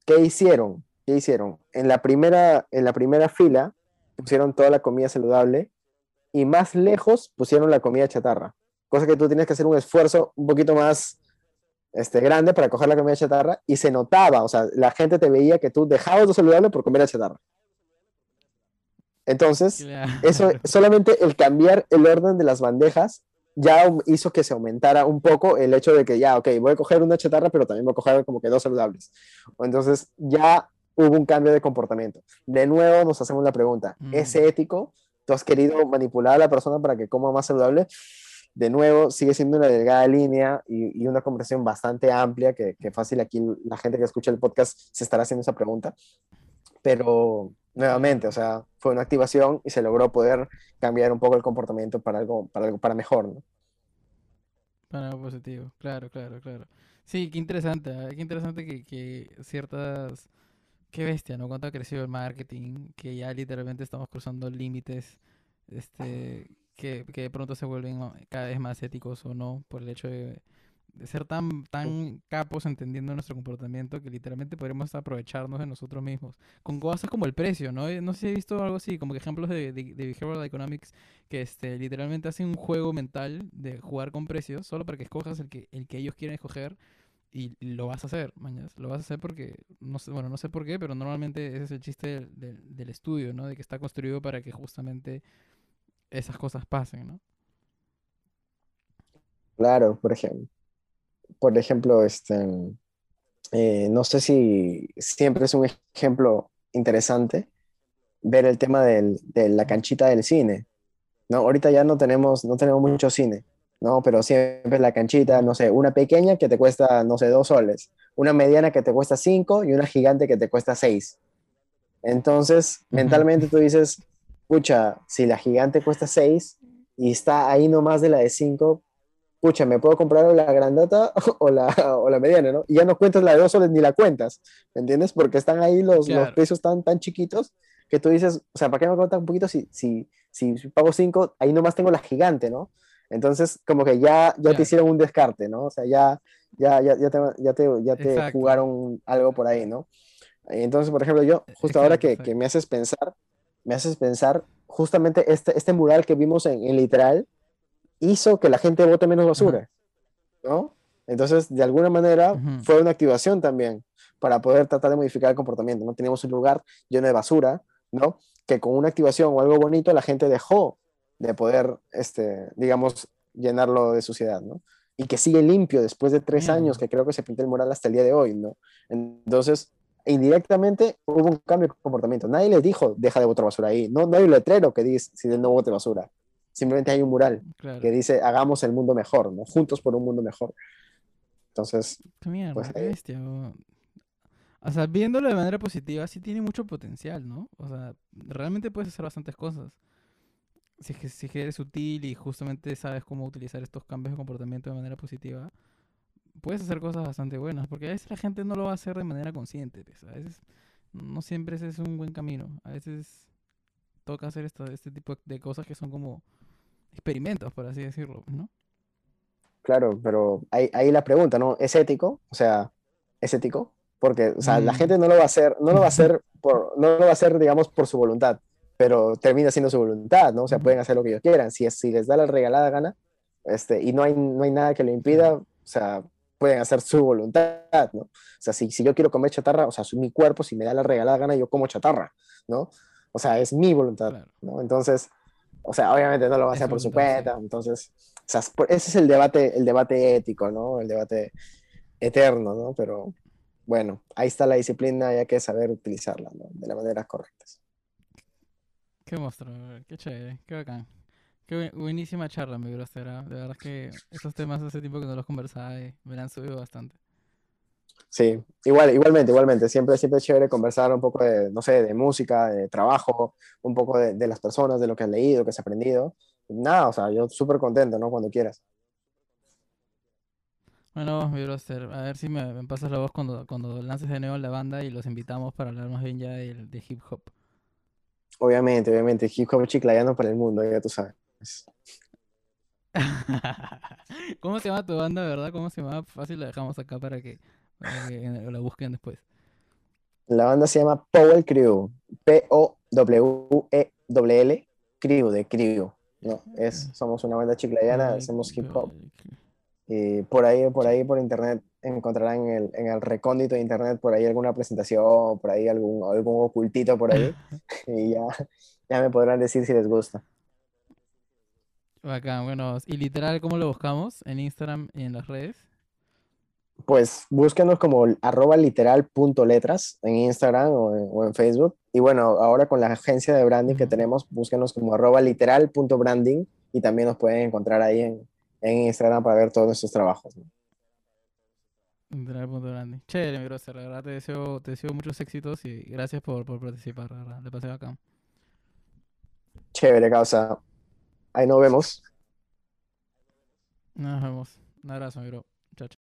¿Qué hicieron? ¿Qué hicieron? En la primera, en la primera fila pusieron toda la comida saludable y más lejos pusieron la comida chatarra. Cosa que tú tienes que hacer un esfuerzo un poquito más este, grande para coger la comida chatarra y se notaba, o sea, la gente te veía que tú dejabas lo saludable por comer la chatarra. Entonces, eso, solamente el cambiar el orden de las bandejas ya hizo que se aumentara un poco el hecho de que ya, ok, voy a coger una chatarra, pero también voy a coger como que dos saludables. Entonces, ya hubo un cambio de comportamiento. De nuevo, nos hacemos la pregunta, ¿es mm. ético? ¿Tú has querido manipular a la persona para que coma más saludable? De nuevo, sigue siendo una delgada línea y, y una conversación bastante amplia que, que fácil aquí la gente que escucha el podcast se estará haciendo esa pregunta. Pero, nuevamente, o sea, fue una activación y se logró poder cambiar un poco el comportamiento para algo, para algo, para mejor, ¿no? Para algo positivo, claro, claro, claro. Sí, qué interesante, ¿eh? qué interesante que, que ciertas, qué bestia, ¿no? Cuánto ha crecido el marketing, que ya literalmente estamos cruzando límites, este, que, que de pronto se vuelven cada vez más éticos o no, por el hecho de de ser tan, tan capos entendiendo nuestro comportamiento que literalmente podremos aprovecharnos de nosotros mismos. Con cosas como el precio, ¿no? No sé si he visto algo así, como que ejemplos de, de, Behavioral Economics que este, literalmente hacen un juego mental de jugar con precios solo para que escojas el que, el que ellos quieren escoger y lo vas a hacer, mañas. Lo vas a hacer porque, no sé, bueno, no sé por qué, pero normalmente ese es el chiste del, del estudio, ¿no? De que está construido para que justamente esas cosas pasen, ¿no? Claro, por ejemplo por ejemplo, este, eh, no sé si siempre es un ejemplo interesante ver el tema del, de la canchita del cine. ¿no? Ahorita ya no tenemos, no tenemos mucho cine, ¿no? Pero siempre es la canchita, no sé, una pequeña que te cuesta, no sé, dos soles, una mediana que te cuesta cinco y una gigante que te cuesta seis. Entonces, mentalmente tú dices, pucha, si la gigante cuesta seis y está ahí nomás de la de cinco, pucha, me puedo comprar la grandota <laughs> o la, o la mediana, ¿no? Y ya no cuentas la de dos soles ni la cuentas, ¿me entiendes? Porque están ahí los, los precios tan, tan chiquitos que tú dices, o sea, ¿para qué me cuenta un poquito si, si, si pago cinco, ahí nomás tengo la gigante, ¿no? Entonces, como que ya, ya te hicieron un descarte, ¿no? O sea, ya, ya, ya, ya te, ya te, ya te jugaron algo por ahí, ¿no? Entonces, por ejemplo, yo, justo ahora que, que, me haces pensar, me haces pensar, justamente este, este mural que vimos en, en literal hizo que la gente vote menos basura, ¿no? Entonces, de alguna manera, fue una activación también para poder tratar de modificar el comportamiento, ¿no? Teníamos un lugar lleno de basura, ¿no? Que con una activación o algo bonito la gente dejó de poder, este, digamos, llenarlo de suciedad, ¿no? Y que sigue limpio después de tres años, que creo que se pintó el mural hasta el día de hoy, ¿no? Entonces, indirectamente hubo un cambio de comportamiento. Nadie les dijo, deja de botar basura ahí. No, no hay un letrero que dice, si no bote basura. Simplemente hay un mural que dice, hagamos el mundo mejor, ¿no? Juntos por un mundo mejor. Entonces, mierda, pues, qué bestia. O sea, viéndolo de manera positiva, sí tiene mucho potencial, ¿no? O sea, realmente puedes hacer bastantes cosas si es, que, si eres útil y justamente sabes cómo utilizar estos cambios de comportamiento de manera positiva, puedes hacer cosas bastante buenas, porque a veces la gente no lo va a hacer de manera consciente, pues, a veces no siempre ese es un buen camino, a veces toca hacer esto, este tipo de cosas que son como experimentos, por así decirlo, ¿no? Claro, pero ahí, ahí la pregunta, ¿no? ¿Es ético? O sea, ¿es ético? Porque, o sea, la mm. gente no lo va a hacer, no lo va a hacer por, no lo va a hacer, digamos, por su voluntad pero termina siendo su voluntad, ¿no? O sea, pueden hacer lo que ellos quieran. Si, si les da la regalada gana este, y no hay, no hay nada que lo impida, o sea, pueden hacer su voluntad, ¿no? O sea, si, si yo quiero comer chatarra, o sea, mi cuerpo, si me da la regalada gana, yo como chatarra, ¿no? O sea, es mi voluntad, ¿no? Entonces, o sea, obviamente no lo va a hacer por su cuenta, entonces, o sea, ese es el debate, el debate ético, ¿no? El debate eterno, ¿no? Pero bueno, ahí está la disciplina y hay que saber utilizarla, ¿no? De la manera correcta. Qué monstruo, qué chévere, qué bacán. Qué buenísima charla, mi grosera. De verdad que esos temas hace tiempo que no los conversaba y me han subido bastante. Sí, igual, igualmente, igualmente. Siempre, siempre es chévere conversar un poco de, no sé, de música, de trabajo, un poco de, las personas, de lo que has leído, que has aprendido. Nada, o sea, yo súper contento, ¿no? Cuando quieras. Bueno, mi broster, a ver si me, pasas la voz cuando, cuando lances de nuevo la banda y los invitamos para hablar más bien ya de hip hop. Obviamente, obviamente, hip hop chiclayano para el mundo, ya tú sabes. <laughs> ¿Cómo se llama tu banda, verdad? ¿Cómo se llama? Fácil la dejamos acá para que, la busquen después. La banda se llama Powell Crew. P-O-W-E-L, Crew, de Crew. No, es, somos una banda chiclayana, hacemos hip hop. Y por ahí, por ahí, por internet, encontrarán en el, en el recóndito de internet por ahí alguna presentación, por ahí algún, algún ocultito por ahí. <laughs> <laughs> y ya, ya me podrán decir si les gusta. Bacán, bueno, y literal, ¿cómo lo buscamos? ¿En Instagram y en las redes? Pues búsquenos como arroba en Instagram o en, o en, Facebook. Y bueno, ahora con la agencia de branding que tenemos, búsquenos como arroba y también nos pueden encontrar ahí en, en Instagram para ver todos nuestros trabajos. ¿no? Chévere, mi brother. La verdad te deseo, te deseo muchos éxitos y gracias por, por participar. La verdad, le pasé acá. Chévere, causa. Ahí nos vemos. Nos vemos. Un abrazo, mi bro. Chao, chao.